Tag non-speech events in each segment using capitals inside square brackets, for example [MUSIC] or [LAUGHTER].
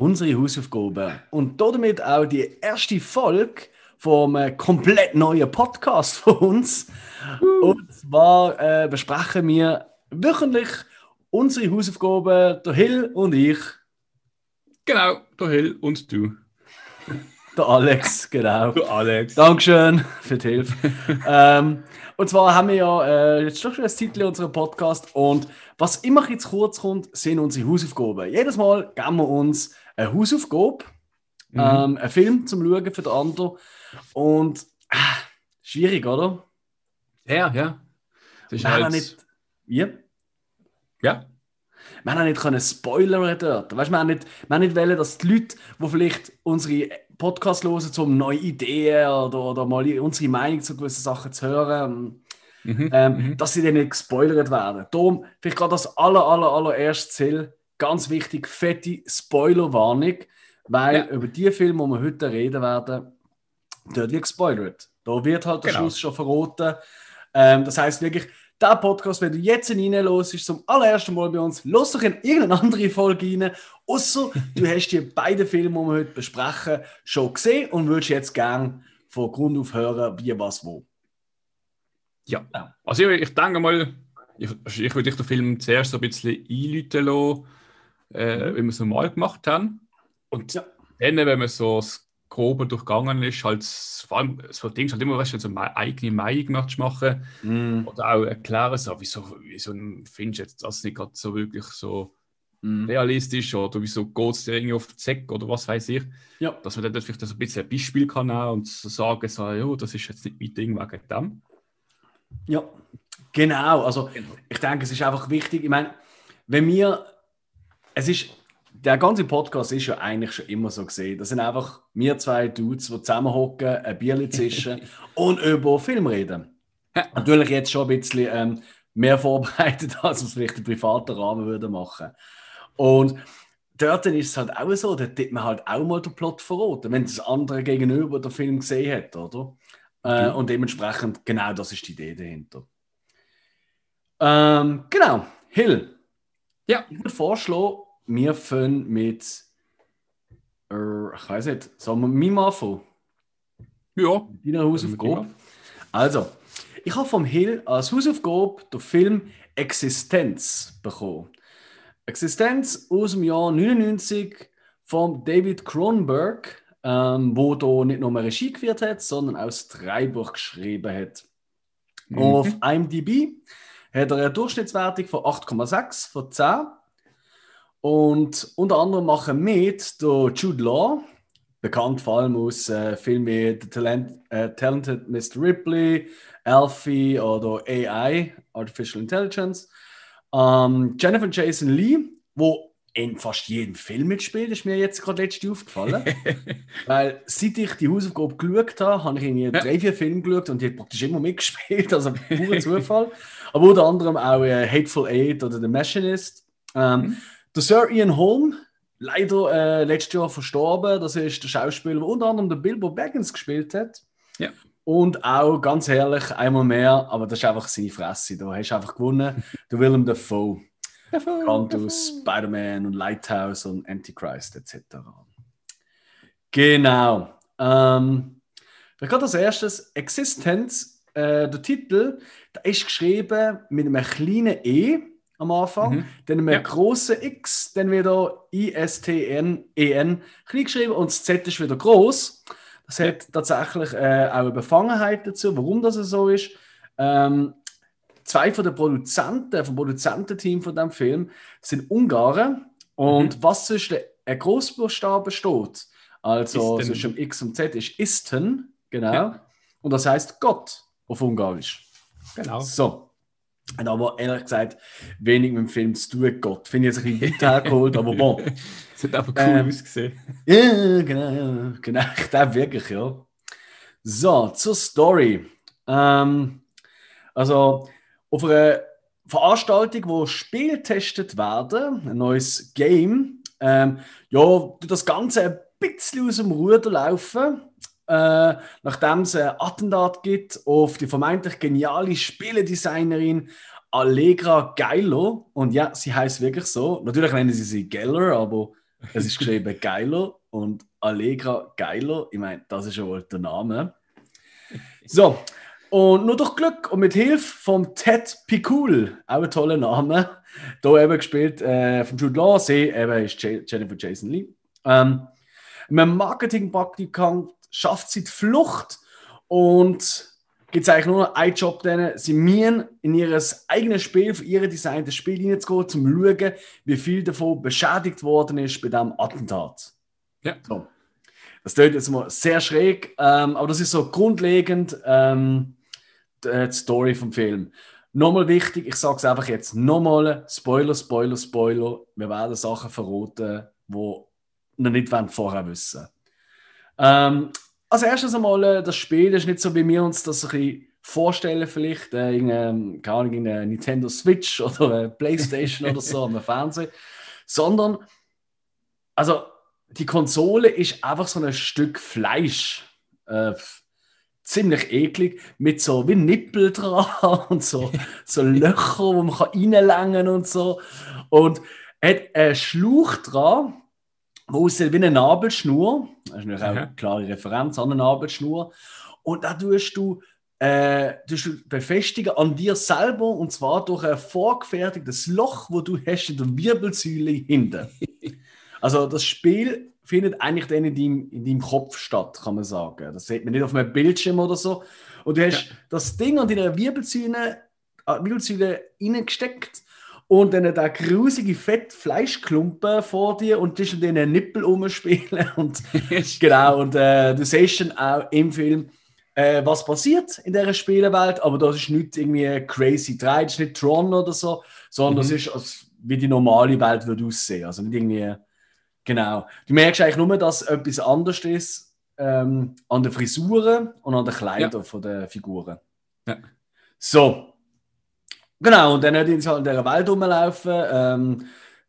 unsere Hausaufgaben. Und damit auch die erste Folge vom äh, komplett neuen Podcast von uns. Und zwar äh, besprechen wir wöchentlich unsere Hausaufgaben, der Hill und ich. Genau, der Hill und du. Der Alex, genau. Der Alex. Dankeschön für die Hilfe. ähm, und zwar haben wir ja äh, jetzt doch schon das Titel unserer Podcast und was immer jetzt kurz kommt, sind unsere Hausaufgaben. Jedes Mal geben wir uns eine Hausaufgabe, mhm. ähm, einen Film zum Schauen für den anderen und äh, schwierig, oder? Ja, ja. Das ist wir halt... nicht... Ja? Ja. Wir haben nicht können spoilern dort. Weißt, wir haben nicht, wir haben nicht wollen, dass die Leute, die vielleicht unsere Podcast hören, um neue Ideen oder, oder mal unsere Meinung zu gewissen Sachen zu hören, mhm, ähm, mhm. dass sie dann nicht gespoilert werden. Darum, vielleicht gerade das aller, aller, allererste Ziel, ganz wichtig, fette Spoilerwarnung, weil ja. über die Filme, die wir heute reden werden, dort wird gespoilert. Da wird halt der genau. Schluss schon verraten. Ähm, das heißt wirklich, der Podcast, wenn du jetzt reinlässt, zum allerersten Mal bei uns, lass doch in irgendeine andere Folge rein. Außer du hast die beiden Filme, die wir heute besprechen, schon gesehen und würdest jetzt gerne von Grund auf hören, wie, was, wo. Ja, also ich, ich denke mal, ich, ich würde den Film zuerst so ein bisschen einläuten lassen, äh, wie wir es normal gemacht haben. Und ja. dann, wenn man so das Grobe durchgegangen ist, halt, vor allem so Dinge halt immer weißt, so eine eigene Meinung zu machen mm. oder auch erklären, so, wieso, wieso findest du jetzt das nicht gerade so wirklich so mm. realistisch oder wieso geht es dir irgendwie auf den Zeck oder was weiß ich. Ja. Dass man dann vielleicht so ein bisschen ein Beispiel kann und so sagen, so, ja, das ist jetzt nicht mein Ding wegen dem. Ja, genau. Also genau. ich denke, es ist einfach wichtig, ich meine, wenn wir, es ist der ganze Podcast ist ja eigentlich schon immer so gesehen. Das sind einfach wir zwei Dudes, die zusammenhocken, ein Bier [LAUGHS] zischen und über Film reden. Natürlich jetzt schon ein bisschen ähm, mehr vorbereitet, [LAUGHS] als wir es vielleicht im privaten Rahmen würden machen. Und dort ist es halt auch so, da tut man halt auch mal den Plot verraten, wenn das andere gegenüber den Film gesehen hat, oder? Äh, mhm. Und dementsprechend, genau das ist die Idee dahinter. Ähm, genau, Hill. Ja. Ich würde vorschlagen, wir fangen mit. Äh, ich weiß nicht, sollen wir mit anfangen? Ja. Deine Hausaufgabe. Also, ich habe vom Hill als Hausaufgabe den Film Existenz bekommen. Existenz aus dem Jahr 99 von David Cronenberg, ähm, wo da nicht nur Regie geführt hat, sondern auch das Drehbuch geschrieben hat. Mhm. Auf IMDb hat er eine Durchschnittswertung von 8,6 von 10 und unter anderem machen mit der Jude Law, bekannt vor allem aus äh, Filmen wie The Talent, äh, Talented Mr. Ripley, Alfie oder AI, Artificial Intelligence. Ähm, Jennifer Jason Lee, wo in fast jedem Film mitspielt, ist mir jetzt gerade letzte aufgefallen. [LAUGHS] Weil seit ich die Hausaufgabe geschaut habe, habe ich irgendwie ja. drei, vier Filme geschaut und die hat praktisch immer mitgespielt, [LAUGHS] also purer Zufall. Aber unter anderem auch äh, Hateful Eight oder The Machinist. Ähm, mhm. Der Sir Ian Holm, leider äh, letztes Jahr verstorben. Das ist der Schauspieler, der unter anderem der Bilbo Baggins gespielt hat. Ja. Und auch ganz herrlich, einmal mehr, aber das ist einfach seine Fresse. Du hast einfach gewonnen. Der Willem Dafoe. [LAUGHS] Bekannt aus Spider-Man und Lighthouse und Antichrist etc. Genau. Ähm, ich als erstes Existenz. Äh, der Titel, der ist geschrieben mit einem kleinen E am Anfang, mhm. dann mit ja. großen X, dann wieder I-S-T-N-E-N klein geschrieben und das Z ist wieder groß. Das hat tatsächlich äh, auch eine Befangenheit dazu, warum das so ist. Ähm, zwei von den Produzenten, vom Produzententeam von dem Film sind Ungarn und mhm. was zwischen ein Großbuchstaben steht, also Isten. zwischen X und Z, ist Isten, genau. Ja. Und das heißt Gott auf Ungarisch. Genau. So. Hat aber ehrlich gesagt wenig mit dem Film zu tun Gott. Finde ich jetzt ein bisschen weit hergeholt, aber bon. [LAUGHS] Es hat einfach cool ähm, ausgesehen. Ja, genau, genau. [LAUGHS] Ich glaube wirklich, ja. So, zur Story. Ähm, also, auf einer Veranstaltung, wo Spiele getestet werden, ein neues Game, ähm, ja, das Ganze ein bisschen aus dem Ruder laufen. Äh, nachdem es ein Attentat gibt auf die vermeintlich geniale Spieledesignerin Allegra Geilo. Und ja, sie heißt wirklich so. Natürlich nennen sie sie Geller, aber Es ist geschrieben [LAUGHS] Geiler und Allegra Geiler. Ich meine, das ist ja wohl der Name. So, und nur durch Glück und mit Hilfe von Ted Pikul, auch ein toller Name, hier eben gespielt äh, von Jude Law, sie eben ist Jennifer Jason Lee. Ähm, einem Marketingpraktikant schafft sie die Flucht und gibt es eigentlich nur noch einen Job denen. Sie müssen in ihr eigenes Spiel, für ihr designtes Spiel hineinzugehen, um zu schauen, wie viel davon beschädigt worden ist bei diesem Attentat. Ja. So. Das klingt jetzt mal sehr schräg, ähm, aber das ist so grundlegend ähm, die, die Story vom Film. Nochmal wichtig, ich sage es einfach jetzt nochmal: Spoiler, Spoiler, Spoiler. Wir werden Sachen verraten, die wir nicht vorher wissen ähm, Als erstes einmal, äh, das Spiel ist nicht so, wie wir uns das ein bisschen vorstellen, vielleicht äh, in, ähm, keine Ahnung, in einer Nintendo Switch [LAUGHS] oder einer Playstation oder so am Fernsehen, sondern also die Konsole ist einfach so ein Stück Fleisch. Äh, ziemlich eklig, mit so wie Nippel [LAUGHS] dran und so, so Löcher, wo man reinlängen kann und so. Und hat einen Schlauch dran, wo wie eine Nabelschnur. Das ist natürlich auch eine klare Referenz an eine Nabelschnur. Und da tust du, äh, tust du befestigen an dir selber und zwar durch ein vorgefertigtes Loch, wo du hast in der Wirbelsäule hinten. [LAUGHS] Also das Spiel findet eigentlich dann in deinem, in deinem Kopf statt, kann man sagen. Das sieht man nicht auf einem Bildschirm oder so. Und du hast ja. das Ding an deiner Wirbelsäule, äh, Wirbelsäule reingesteckt und dann der grusige Fettfleischklumpen vor dir und dich in den Nippel umspielen. [LAUGHS] Und, [LAUGHS] genau, und äh, du siehst dann auch im Film, äh, was passiert in dieser Spielewelt, aber das ist nicht irgendwie crazy 3, das ist nicht Tron oder so, sondern mhm. das ist, als, wie die normale Welt würde aussehen. Also nicht irgendwie Genau. Du merkst eigentlich nur, dass etwas anders ist ähm, an den Frisuren und an den Kleidern ja. der Figuren. Ja. So. Genau, und dann hat sie halt in dieser Welt rumlaufen. Ähm,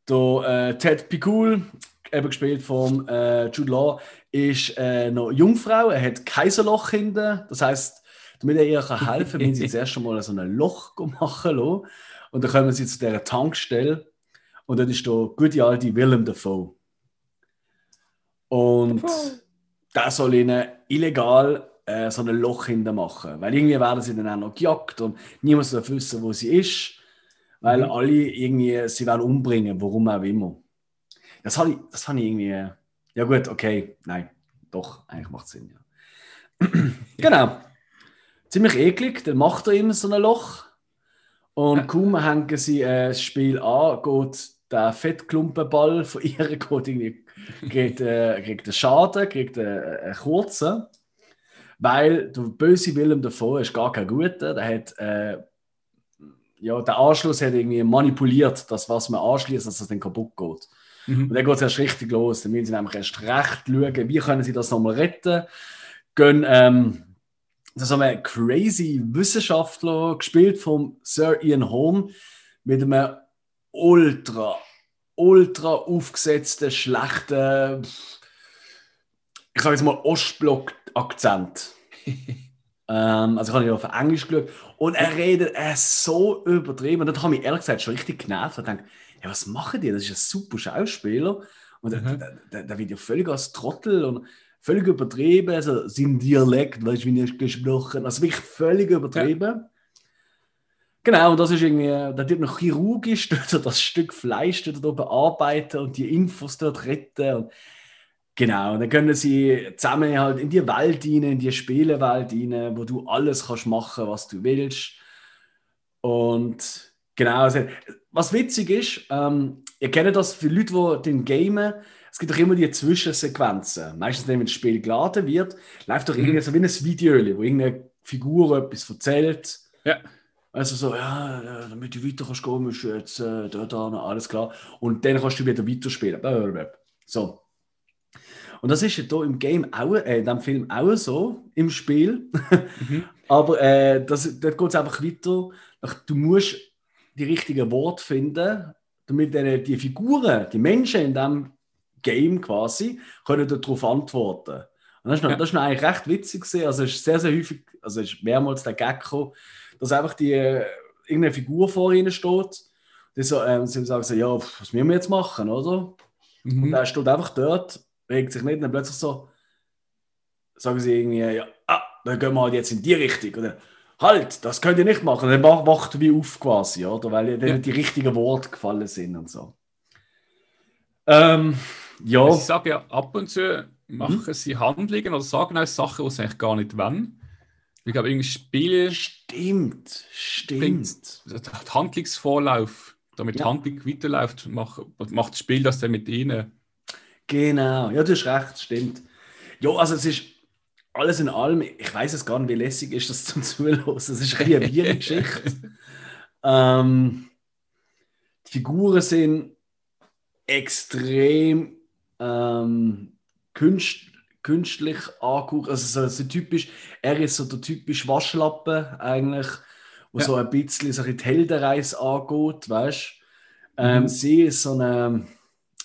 der, äh, Ted Pikul, eben gespielt von äh, Jude Law, ist äh, noch Jungfrau. Er hat Kaiserloch hinten. Das heißt, damit er ihr helfen kann, müssen sie [LAUGHS] zuerst einmal so ein Loch machen lassen. Und dann kommen sie zu dieser Tankstelle. Und dann ist der gute alte Willem Dafoe. Und da soll ihnen illegal äh, so ein Loch hinter machen. Weil irgendwie werden sie dann auch noch gejagt und niemand darf wissen, wo sie ist. Weil mhm. alle irgendwie sie werden umbringen, warum auch immer. Das habe ich, das habe ich irgendwie. Ja, gut, okay. Nein, doch, eigentlich macht es Sinn, ja. [CLEARS THROAT] genau. Ziemlich eklig, dann macht er immer so ein Loch. Und kaum hängen sie äh, das Spiel an, geht der Fettklumpenball von [LAUGHS] ihr geht irgendwie kriegt, äh, kriegt einen Schaden, kriegt einen, einen kurzen, weil der böse Willem davon ist gar kein guter. Der hat äh, ja, der Anschluss hat irgendwie manipuliert, dass was man anschließt, dass es dann kaputt geht. Mhm. Und dann geht es erst richtig los. Dann müssen sie nämlich erst recht schauen, wie können sie das nochmal retten. Gehen, ähm, das haben wir crazy Wissenschaftler gespielt vom Sir Ian Holm mit einem ultra ultra aufgesetzten, schlechten, ich sage jetzt mal Ostblock-Akzent. [LAUGHS] ähm, also ich habe ja auf Englisch geschaut und er redet er so übertrieben. Und das hat mich ehrlich gesagt schon richtig genervt. Ich dachte, ja, was machen die? Das ist ein super Schauspieler. Und mhm. der, der, der wird ja völlig als Trottel und völlig übertrieben. Also sein Dialekt, weißt du, wie er gesprochen Also wirklich völlig übertrieben. Ja. Genau, und das ist irgendwie, da wird noch chirurgisch [LAUGHS] dort das Stück Fleisch dort bearbeiten und die Infos dort retten. Und genau, und dann können sie zusammen halt in die Welt rein, in die Spielewelt rein, wo du alles kannst machen, was du willst. Und genau, also, was witzig ist, ähm, ihr kennt das für Leute, die den gamen, es gibt doch immer die Zwischensequenzen. Meistens, wenn das Spiel geladen wird, läuft doch mhm. irgendwie so wie ein Video, wo irgendeine Figur etwas erzählt. Ja. Also so, ja, damit du weiter kannst gehen, musst du jetzt äh, da, da, alles klar. Und dann kannst du wieder weiterspielen. So. Und das ist ja hier im Game auch, äh, in dem Film auch so, im Spiel. Mhm. [LAUGHS] Aber äh, das, dort geht es einfach weiter. Du musst die richtigen Worte finden, damit die, die Figuren, die Menschen in dem Game quasi, können darauf antworten. Und das ist, noch, ja. das ist noch eigentlich recht witzig gewesen. Also es ist sehr, sehr häufig, also es ist mehrmals der Gag gekommen, dass einfach die, äh, irgendeine Figur vor ihnen steht. Die so, ähm, sie sagen so, ja, was müssen wir jetzt machen, oder? Mhm. Und er steht einfach dort, regt sich nicht und dann plötzlich so, sagen sie irgendwie, ja, ah, dann gehen wir halt jetzt in die Richtung. Oder halt, das könnt ihr nicht machen. Dann wacht wie auf quasi, oder? Weil dann ja. die richtigen Worte gefallen sind und so. Ähm, ja. Ich sage ja, ab und zu machen hm? sie Handlungen oder sagen auch Sachen, die sie eigentlich gar nicht wollen. Ich glaube, irgendwie Spiele. Stimmt, stimmt. Handlungsvorlauf, damit ja. die Handlung weiterläuft, macht, macht das Spiel das dann mit ihnen. Genau, ja, du hast recht, stimmt. Ja, also es ist alles in allem, ich weiß es gar nicht, wie lässig ist das [LAUGHS] zum Zuhören. Es ist eine eine Geschichte. ähm, die Figuren sind extrem ähm, künst, künstlich angeguckt. Also so, so, typisch, er ist so der typische Waschlappen eigentlich, wo ja. so ein bisschen so die Heldenreise angeht, weißt ähm, mhm. Sie ist so eine,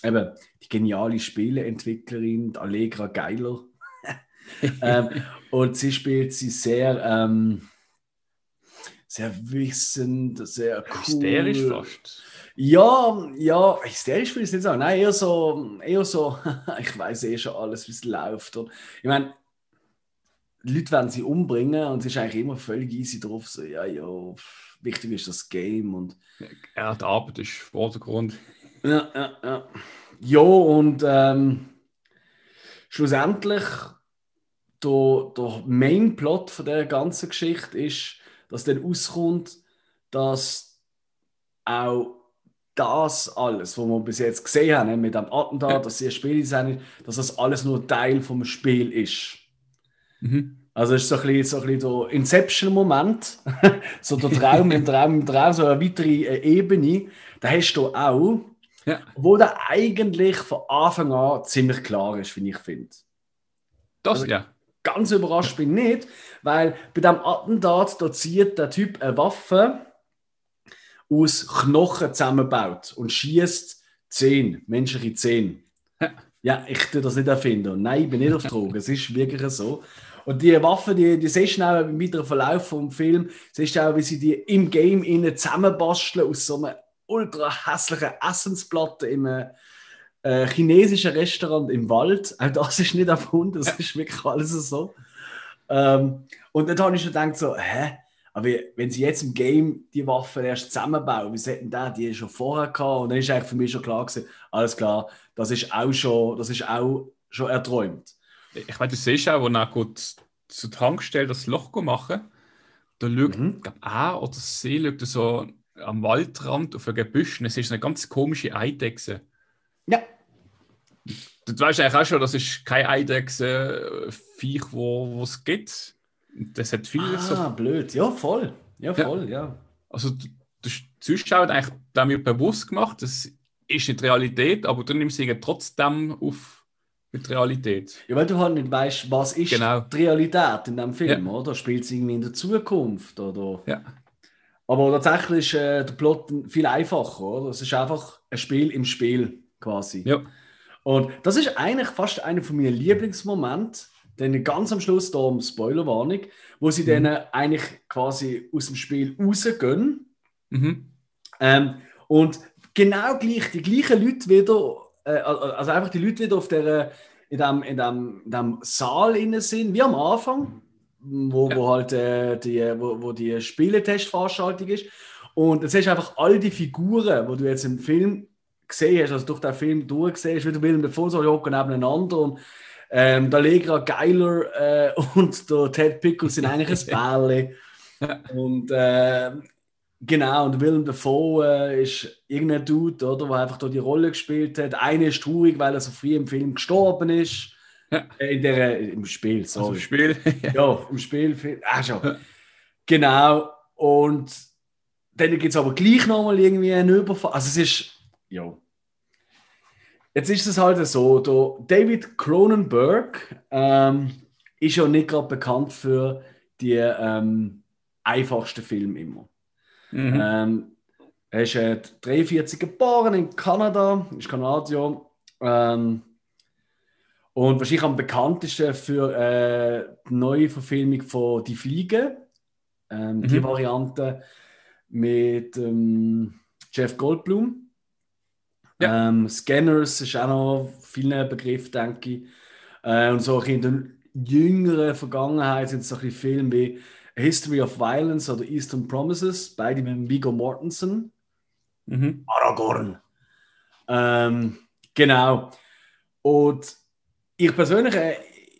eben, die geniale Spieleentwicklerin, die Allegra Geiler. [LAUGHS] ähm, und sie spielt sie sehr, ähm, sehr wissend, sehr cool. Hysterisch fast. Ja, ja, hysterisch will ich es nicht sagen. Nein, eher so, eher so [LAUGHS] ich weiß eh schon alles, wie es läuft. Und ich meine, Leute werden sie umbringen und sie ist eigentlich immer völlig easy drauf. So, ja, ja, wichtig ist das Game. Und ja, die Arbeit ist Vordergrund. Ja, ja, ja. Ja, und ähm, schlussendlich der, der Main-Plot von der ganzen Geschichte ist, dass dann auskommt, dass auch das alles, was wir bis jetzt gesehen haben, mit dem Attentat, dass sie ein Spiel sind, dass das alles nur Teil vom Spiel ist. Mhm. Also es ist so ein bisschen, so ein bisschen der Inception-Moment, [LAUGHS] so der Traum im Traum im Traum, so eine weitere äh, Ebene, da hast du auch, ja. wo da eigentlich von Anfang an ziemlich klar ist, wie ich finde. Das, also, ja. Ganz überrascht bin ich nicht, weil bei dem Attentat, da zieht der Typ eine Waffe aus Knochen zusammenbaut und schießt zehn, menschliche Zehen. Ja, ich tue das nicht erfinden. Nein, ich bin nicht auf Drogen. Es ist wirklich so. Und die Waffe, die, die siehst du auch im weiteren Verlauf des Films, siehst du auch, wie sie die im Game innen zusammenbasteln aus so einer ultra hässlichen Essensplatte im äh, chinesischen Restaurant im Wald. Auch das ist nicht erfunden, das ist wirklich alles so. Ähm, und dann habe ich schon gedacht, so, hä? Aber wenn sie jetzt im Game die Waffen erst zusammenbauen, wie sollten da die schon vorher gehabt? Und dann ist eigentlich für mich schon klar gewesen, alles klar, das ist auch schon, das ist auch schon erträumt. Ich meine, du siehst auch, wo er gut zur Tankstelle das Loch machen, da schaut, mhm. glaube er oder sie schaut so am Waldrand auf ein Gebüsch und es ist eine ganz komische Eidechse. Ja. Du weißt eigentlich auch schon, das ist kein Eidechse-Viech, wo es gibt. Das hat viel ah, so. blöd. Ja, voll. Ja, voll, ja. ja. Also, der Zuschauer hat eigentlich damit bewusst gemacht, das ist nicht Realität, aber du nimmst sie trotzdem auf mit Realität. Ja, weil du halt nicht weißt, was ist genau. die Realität in dem Film, ja. oder? Spielt es irgendwie in der Zukunft, oder? Ja. Aber tatsächlich ist äh, der Plot viel einfacher, oder? Es ist einfach ein Spiel im Spiel, quasi. Ja. Und das ist eigentlich fast einer von meinen Lieblingsmomente dann ganz am Schluss, da um Spoilerwarnung, wo sie mhm. dann eigentlich quasi aus dem Spiel rausgehen. Mhm. Ähm, und genau gleich, die gleichen Leute wieder, äh, also einfach die Leute wieder auf der, in dem, in dem, in dem Saal innen sind, wie am Anfang, wo, ja. wo halt äh, die, wo, wo die Spieletestveranstaltung ist. Und hast du einfach all die Figuren, die du jetzt im Film gesehen hast, also durch den Film durchgesehen hast, wie du Willem Dafoe so hocken nebeneinander und ähm, der Legra Geiler äh, [LAUGHS] und der Ted Pickle sind eigentlich ein [LAUGHS] Bälle. und äh, genau, und Willem Dafoe äh, ist irgendein Dude, oder, der einfach da die Rolle gespielt hat. Einer ist traurig, weil er so früh im Film gestorben ist. Ja. Äh, in der, Im Spiel, sorry. Also im Spiel? [LAUGHS] ja, im Spiel. Ah, schon. Genau. Und dann gibt es aber gleich nochmal irgendwie einen Überfall. Also es ist, ja, Jetzt ist es halt so, der David Cronenberg ähm, ist ja nicht gerade bekannt für die ähm, einfachsten Filme immer. Mhm. Ähm, er ist äh, 43 geboren in Kanada, ist Kanadier. Ähm, und wahrscheinlich am bekanntesten für äh, die neue Verfilmung von Die Fliege. Ähm, mhm. Die Variante mit ähm, Jeff Goldblum. Ja. Ähm, Scanners ist auch noch vielen Begriff, denke ich. Äh, und so in der jüngeren Vergangenheit sind es so ein Filme wie History of Violence oder Eastern Promises, beide mit Viggo Mortensen. Mhm. Aragorn. Ähm, genau. Und ich persönlich, äh,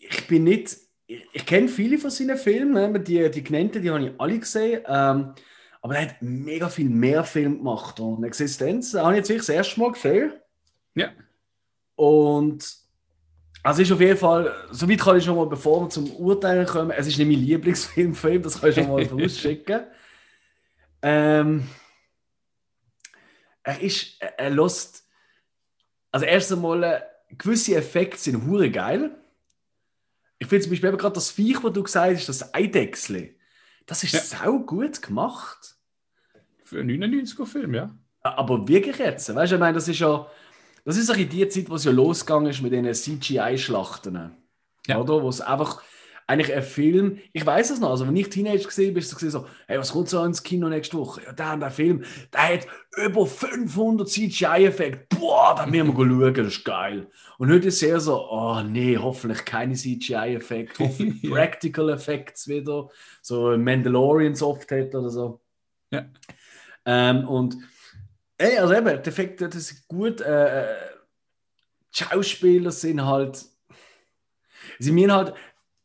ich bin nicht, ich, ich kenne viele von seinen Filmen, ne, die, die genannten, die habe ich alle gesehen. Ähm, aber er hat mega viel mehr Film gemacht. Und Existenz habe ich jetzt wirklich das erste Mal gesehen. Ja. Und also ist auf jeden Fall, soweit kann ich schon mal, bevor wir zum Urteilen kommen, es ist nicht mein Lieblingsfilm von ihm, das kann ich schon mal [LAUGHS] vorausschicken. ähm, er ist, er, lässt, also erst einmal, äh, gewisse Effekte sind hure geil. Ich finde zum Beispiel gerade das Viech, was du gesagt hast, das Eidechsel, das ist ja. sau gut gemacht. Für einen 99er-Film, ja. Aber wirklich jetzt, weißt du, ich meine, das ist ja das ist auch in die Zeit, wo es ja losgegangen ist mit den CGI-Schlachten. Ja. Oder? Wo es einfach eigentlich ein Film, ich weiß es noch, also wenn ich Teenager gesehen bin, ist es so, hey, was kommt so ins Kino nächste Woche? Ja, der, der Film, der hat über 500 CGI-Effekte. Boah, da müssen wir schauen, das ist geil. Und heute ist es eher so, oh nee, hoffentlich keine CGI-Effekte, hoffentlich [LAUGHS] ja. Practical Effects wieder, so Mandalorian Soft hat oder so. Ja. Ähm, und Ey, also eben, der Effekt, das ist gut. Äh, äh, Schauspieler sind halt. Sie mir halt.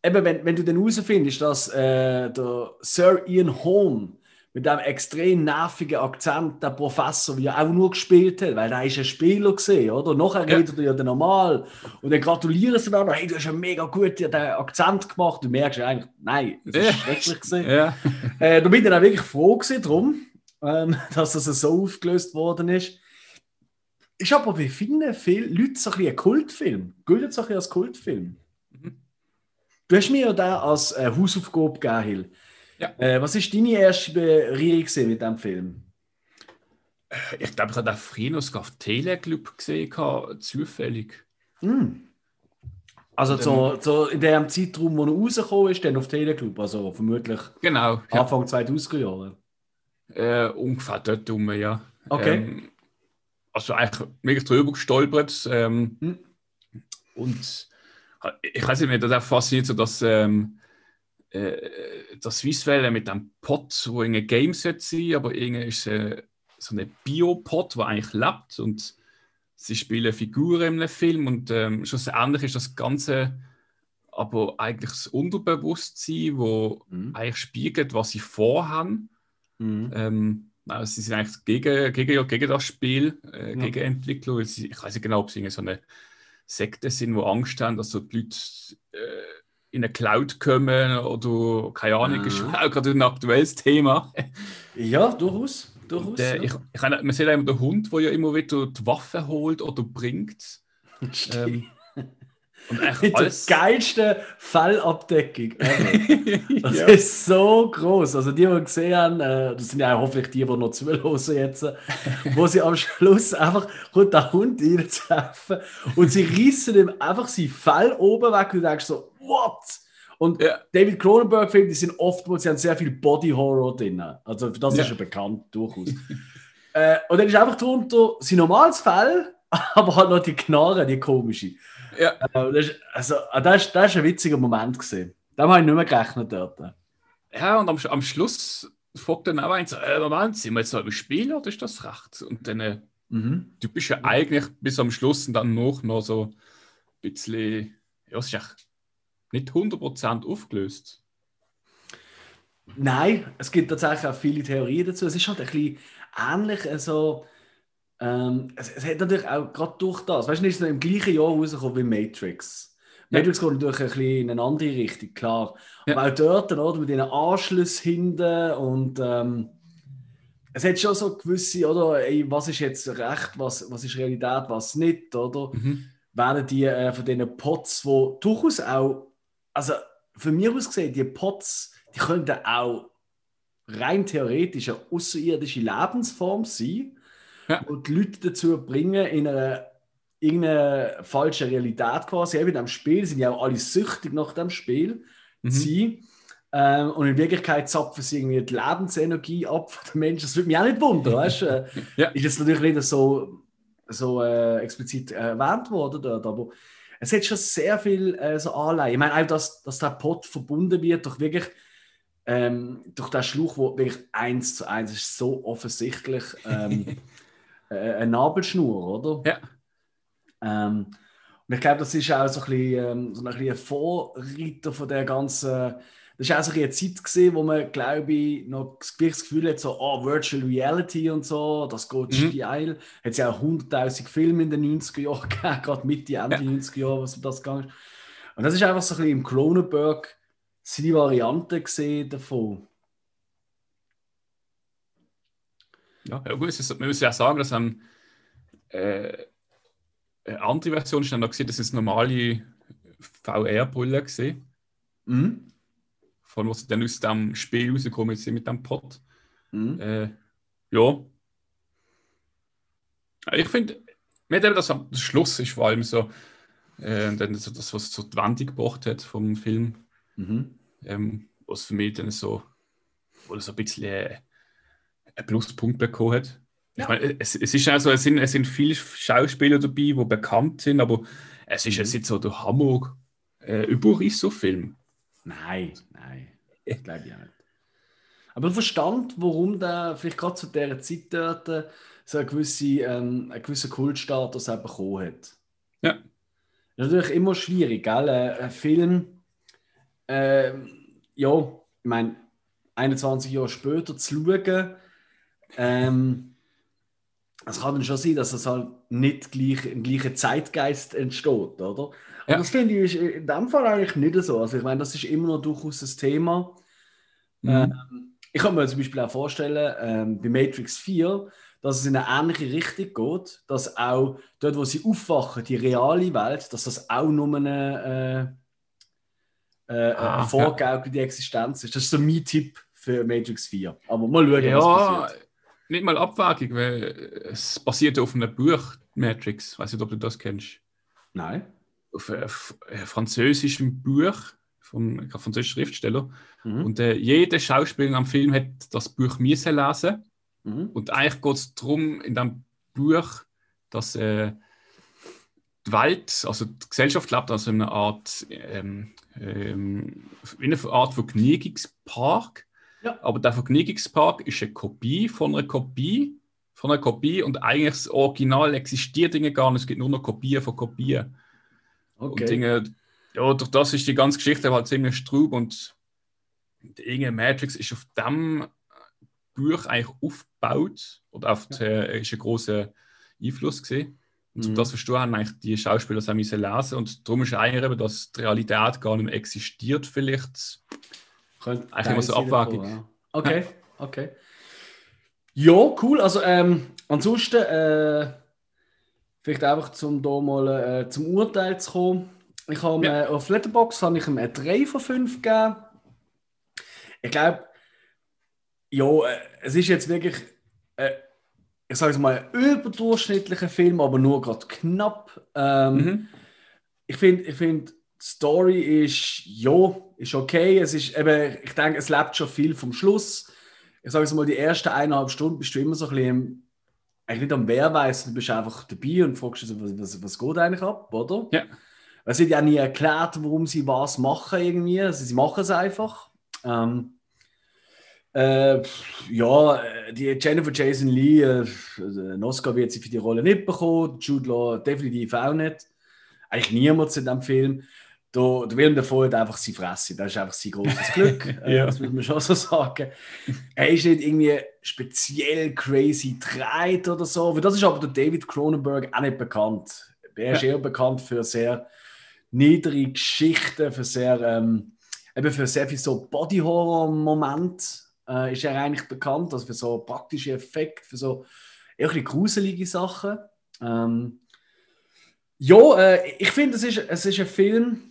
Eben, wenn, wenn du dann herausfindest, dass äh, der Sir Ian Holm mit einem extrem nervigen Akzent der Professor, wie er auch nur gespielt hat, weil er ist ein Spieler gesehen, oder? Nachher ja. redet er ja dann normal und dann gratulieren sie dann, hey, du hast ja mega gut den Akzent gemacht. Du merkst ja eigentlich, nein, das ist ja. schrecklich gesehen. Ja. [LAUGHS] Äh, da bin ich dann auch wirklich froh gewesen drum ähm, [LAUGHS] dass das so aufgelöst worden ist. Ist aber wie vielen viele Leute so ein, ein Kultfilm. Gilt so ein als Kultfilm. Du hast mir ja da als äh, Hausaufgabe gegeben, ja. Äh, was ist deine erste Berührung mit diesem Film? Äh, ich glaube, ich habe den Frinos auf Teleclub gesehen, zufällig. Mm. Also so, so in dem Zeitraum, wo er rausgekommen ist, dann auf Teleclub, also vermutlich genau, Anfang ja. 2000er Jahre. Äh, ungefähr dort rum, ja. Okay. Ähm, also eigentlich mega drüber gestolpert. Ähm, hm. Und ich weiß nicht, das fasziniert so, dass ähm, äh, das Visuelle mit dem Pot, wo ein Game set sein, aber irgendwie ist äh, so ein Biopod, der eigentlich lebt und sie spielen Figuren in einem Film und ähm, schlussendlich ist das Ganze aber eigentlich das Unterbewusstsein, wo mhm. eigentlich spiegelt, was sie vorhaben Mhm. Ähm, also sie sind eigentlich gegen, gegen, gegen das Spiel, äh, ja. gegen Entwickler. Ich weiß nicht genau, ob sie so eine Sekte sind, wo Angst haben, dass so die Leute äh, in eine Cloud kommen oder keine Ahnung, mhm. ist [LAUGHS] auch gerade ein aktuelles Thema. ja, durchaus. durchaus der, ja. ich, ich, man sieht immer den Hund, der ja immer wieder die Waffe holt oder bringt. [LAUGHS] Ähm, und echt alles. Die geilste Fallabdeckung. [LAUGHS] das ja. ist so groß. Also die, die gesehen haben, äh, das sind ja hoffentlich die, die noch zuhören jetzt, [LAUGHS] wo sie am Schluss einfach kommt der Hund reinzuhelfen und sie reißen ihm einfach sein Fell oben weg und du denkst so, what? Und ja. David Cronenberg-Filme, die sind oftmals, sie haben sehr viel Body Horror drin. Also das ja. ist ja bekannt, durchaus. äh, und dann ist einfach drunter sein normales Fell, [LAUGHS] aber halt noch die Knarre, die komische. Ja. Äh, das, also, ah, das, das ist ein witziger Moment gesehen. Da habe ich nicht mehr gerechnet dort. Ja, und am, am Schluss fragt dann auch eins, äh, Moment, sind wir jetzt noch im Spiel oder ist das recht? Und dann, äh, mhm. ja eigentlich bis am Schluss und dann noch, noch so ein bisschen, ja, es ist echt nicht 100% aufgelöst. Nein, es gibt tatsächlich auch viele Theorien dazu. Es ist halt ein bisschen ähnlich, also, ähm, es, es, hat natürlich auch gerade durch das, weißt du, ist es im gleichen Jahr rausgekommen wie Matrix. Ja. Matrix kommt natürlich ein bisschen in eine andere Richtung, klar. Ja. Aber auch dort, oder, mit diesen Anschlüssen hinten und ähm, es hat schon so gewisse, oder, ey, was ist jetzt recht, was, was ist Realität, was nicht, oder? Mhm. Werden die äh, von diesen Pots, wo durchaus auch, also für mich aus gesehen, die Pots, die könnten auch rein theoretisch eine außerirdische Lebensform sein ja. und die Leute dazu bringen, in einer irgendeine falsche Realität quasi, eben am Spiel, sind ja auch alle süchtig nach dem Spiel mhm. sein. Ähm, und in Wirklichkeit zapfen sie irgendwie die Lebensenergie ab von den Menschen. Das würde mich auch nicht wundern, weißt du? [LAUGHS] ja. Ist jetzt natürlich nicht so so äh, explizit erwähnt worden dort, aber es hat schon sehr viel äh, so Anleihen. Ich meine, auch, dass, dass der Pot verbunden wird durch wirklich ähm, durch den Schluch, wo wirklich eins zu eins ist, so offensichtlich ähm, äh, [LAUGHS] eine Nabelschnur, oder? Ja. Ähm, und ich glaube, das ist auch so ein bisschen, ähm, so ein, bisschen ein Vorreiter von der ganzen. Das war auch so eine Zeit, gewesen, wo man, glaube ich, noch das Gefühl hat, so, oh, Virtual Reality und so, das geht mhm. steil. Hat es ja auch 100.000 Filme in den 90er Jahren [LAUGHS] gegeben, gerade Mitte, Ende ja. 90er Jahre, was das gegangen ist. Und das ist einfach so ein bisschen im Cronenberg seine Variante gesehen davon. Ja, ja gut, ist, man muss ja auch sagen, dass ähm, äh, eine andere Version ist dann noch gesehen, das ist normale VR-Brille gesehen. Mhm. Von was dann aus dem Spiel rausgekommen ist mit dem Pod. Mhm. Äh, ja. Ich finde, mir das, das Schluss ist vor allem so, äh, das, was so die Wendung gebracht hat vom Film. Mhm ähm, was für mich dann so, oder so ein bisschen äh, Pluspunkt bekommen hat. Ja. Ich meine, es, es ist also, es sind, es sind viele Schauspieler dabei, die bekannt sind, aber es ist mhm. jetzt nicht so der Hammer äh, Überrisso-Film. Nein, nein, das glaube ich auch nicht. Aber du verstand, warum der vielleicht gerade zu dieser Zeit dort so eine gewisse, ähm, einen gewissen Kultstatus auch bekommen hat. Ja. Das ist natürlich immer schwierig, gell? Ein Film äh, ja, ich meine, 21 Jahre später zu schauen, ähm, es kann dann schon sein, dass es halt nicht gleich, im gleichen Zeitgeist entsteht, oder? Ja. das finde ich in dem Fall eigentlich nicht so. Also ich meine, das ist immer noch durchaus ein Thema. Mhm. Ähm, ich kann mir zum Beispiel auch vorstellen, ähm, bei Matrix 4, dass es in eine ähnliche Richtung geht, dass auch dort, wo sie aufwachen, die reale Welt, dass das auch nur eine, äh, äh, ah, vorgaukelte ja. Existenz ist. Das ist so mein Tipp für Matrix 4. Aber mal schauen, ja, was passiert. Nicht mal Abwägung, weil es basiert auf einem Buch, Matrix. Ich weiß nicht, ob du das kennst. Nein. Auf einem französischen Buch vom französischen Schriftsteller. Mhm. Und äh, jeder Schauspieler am Film hat das Buch müssen lesen. Mhm. Und eigentlich geht es darum, in dem Buch, dass äh, die Welt, also die Gesellschaft lebt also in einer Art, ähm, ähm, in einer Art Vergnügungspark. Ja. Aber der Vergnügungspark ist eine Kopie von einer Kopie von einer Kopie und eigentlich das Original existiert Dinge gar nicht. Es gibt nur noch Kopien von Kopien. Okay. Und Dinge, ja, durch das ist die ganze Geschichte halt ziemlich strub und die Matrix ist auf dem Buch eigentlich aufgebaut oder auf ja. die, ist ein großer Einfluss gesehen. Und mhm. das verstehen, eigentlich die Schauspieler auch lesen. Und darum ist eigentlich eben, dass die Realität gar nicht mehr existiert, vielleicht. Eigentlich so Abwägung. Ja. Okay, okay. Ja, cool. Also, ähm, ansonsten, äh, vielleicht einfach zum da mal äh, zum Urteil zu kommen. Ich habe ja. äh, auf Letterbox habe ich ihm eine 3 von 5 gegeben. Ich glaube, ja, äh, es ist jetzt wirklich. Äh, ich sage es mal, überdurchschnittlicher Film, aber nur gerade knapp. Ähm, mhm. Ich finde, ich find, die Story ist, ja, ist okay. Es ist eben, ich denke, es lebt schon viel vom Schluss. Ich sage es mal, die ersten eineinhalb Stunden bist du immer so ein bisschen, eigentlich nicht am Wehrweis, du bist einfach dabei und fragst dich, was, was, was geht eigentlich ab, oder? Ja. Es wird ja nie erklärt, warum sie was machen irgendwie. Also, sie machen es einfach. Ähm, äh, ja, die Jennifer Jason Lee, äh, einen Oscar wird sie für die Rolle nicht bekommen, Jude Law definitiv auch nicht. Eigentlich niemand in diesem Film. Der, der Willem Dafoe hat einfach sie fressen. Das ist einfach sein großes [LAUGHS] Glück. Äh, ja. Das muss man schon so sagen. Er ist nicht irgendwie speziell crazy treit oder so. Für das ist aber der David Cronenberg auch nicht bekannt. Er ist eher bekannt für sehr niedrige Geschichten, für sehr, ähm, eben für sehr viel so Body-Horror-Momente äh, ist er eigentlich bekannt, also für so praktische Effekte, für so eher ein gruselige Sachen. Ähm, ja, äh, ich finde, es ist, es ist ein Film,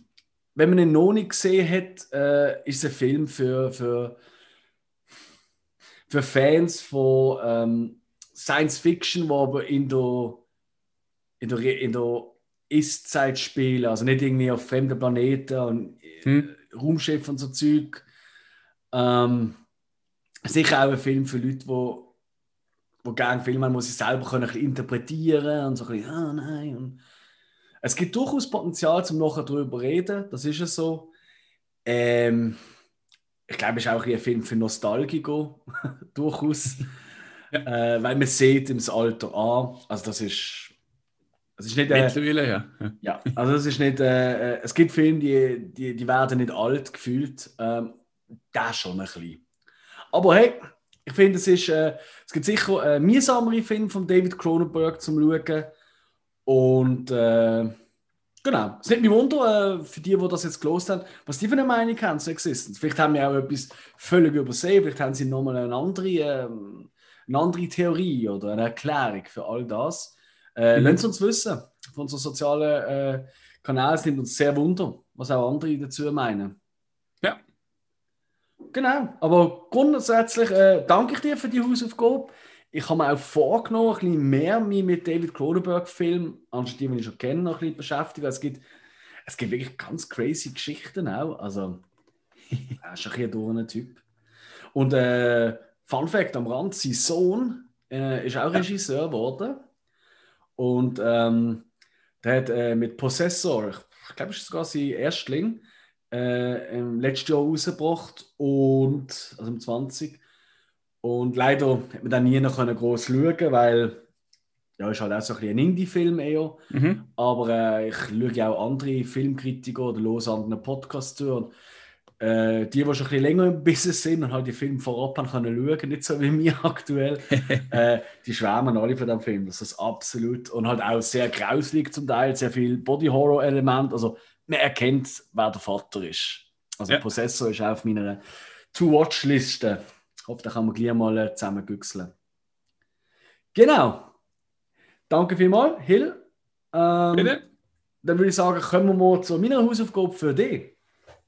wenn man ihn noch nicht gesehen hat, äh, ist es ein Film für, für, für Fans von ähm, Science Fiction, wo aber in der, in der, in der Ist-Zeit spielen, also nicht irgendwie auf fremden Planeten und hm. Raumschiff und so Zeug. Ähm, sicher auch ein Film für Leute, die wo gerne Filme haben, muss ich selber können ein bisschen interpretieren und so ein bisschen, ah nein. Und es gibt durchaus Potenzial, um nachher darüber zu reden, das ist es so. Ähm, ich glaube, es ist auch ein Film für Nostalgiker, [LAUGHS] durchaus. [LAUGHS] ja. äh, weil man sieht im Alter an, also das ist, das ist nicht... Äh, Mittlerweile, ja. ja. also das ist nicht... Äh, äh, es gibt Filme, die, die, die werden nicht alt gefühlt. Ähm, das schon ein bisschen. Aber hey, ich finde, es ist... Äh, es gibt sicher äh, mühsamere Filme von David Cronenberg zum Schauen. Und... Äh, Genau. Es nimmt mich wunder, äh, für die, die das jetzt gelost haben, was die für eine Meinung haben zu Existence. Vielleicht haben wir auch etwas völlig übersehen, vielleicht haben sie nochmal eine andere, ähm, eine andere Theorie oder eine Erklärung für all das. Äh, mhm. Lasst uns wissen. Auf unseren sozialen äh, Kanälen es nimmt uns sehr wunder, was auch andere dazu meinen. Ja. Genau. Aber grundsätzlich äh, danke ich dir für die Hausaufgabe ich habe mir auch vorgenommen, ein bisschen mehr mich mit David Cronenberg-Filmen, anstatt die, die ich schon kenne, noch ein bisschen beschäftigen. Es gibt, es gibt wirklich ganz crazy Geschichten auch. Also, [LAUGHS] er ist ein durch Typ. Und äh, Fun Fact am Rand: sein Sohn äh, ist auch Regisseur geworden. Und ähm, der hat äh, mit Possessor, ich glaube, es ist sogar sein Erstling, äh, im letzten Jahr rausgebracht. Und, also im 20. Und leider hat man dann nie noch groß schauen, weil ja, ist halt auch so ein, ein Indie-Film eher. Mhm. Aber äh, ich schaue auch andere Filmkritiker oder los anderen Podcasts zu. Und, äh, die, die schon ein bisschen länger im Business sind und halt die Filme vorab haben können schauen, nicht so wie [LAUGHS] mir aktuell, [LAUGHS] äh, die schwärmen alle von dem Film. Das ist absolut und halt auch sehr grauslig zum Teil, sehr viel Body-Horror-Element. Also man erkennt, wer der Vater ist. Also ja. Possessor ist auch auf meiner To-Watch-Liste hoffe, da kann man gleich mal äh, zusammen güchseln. Genau. Danke vielmals, Hill. Ähm, Bitte. Dann würde ich sagen, kommen wir mal zu meiner Hausaufgabe für dich.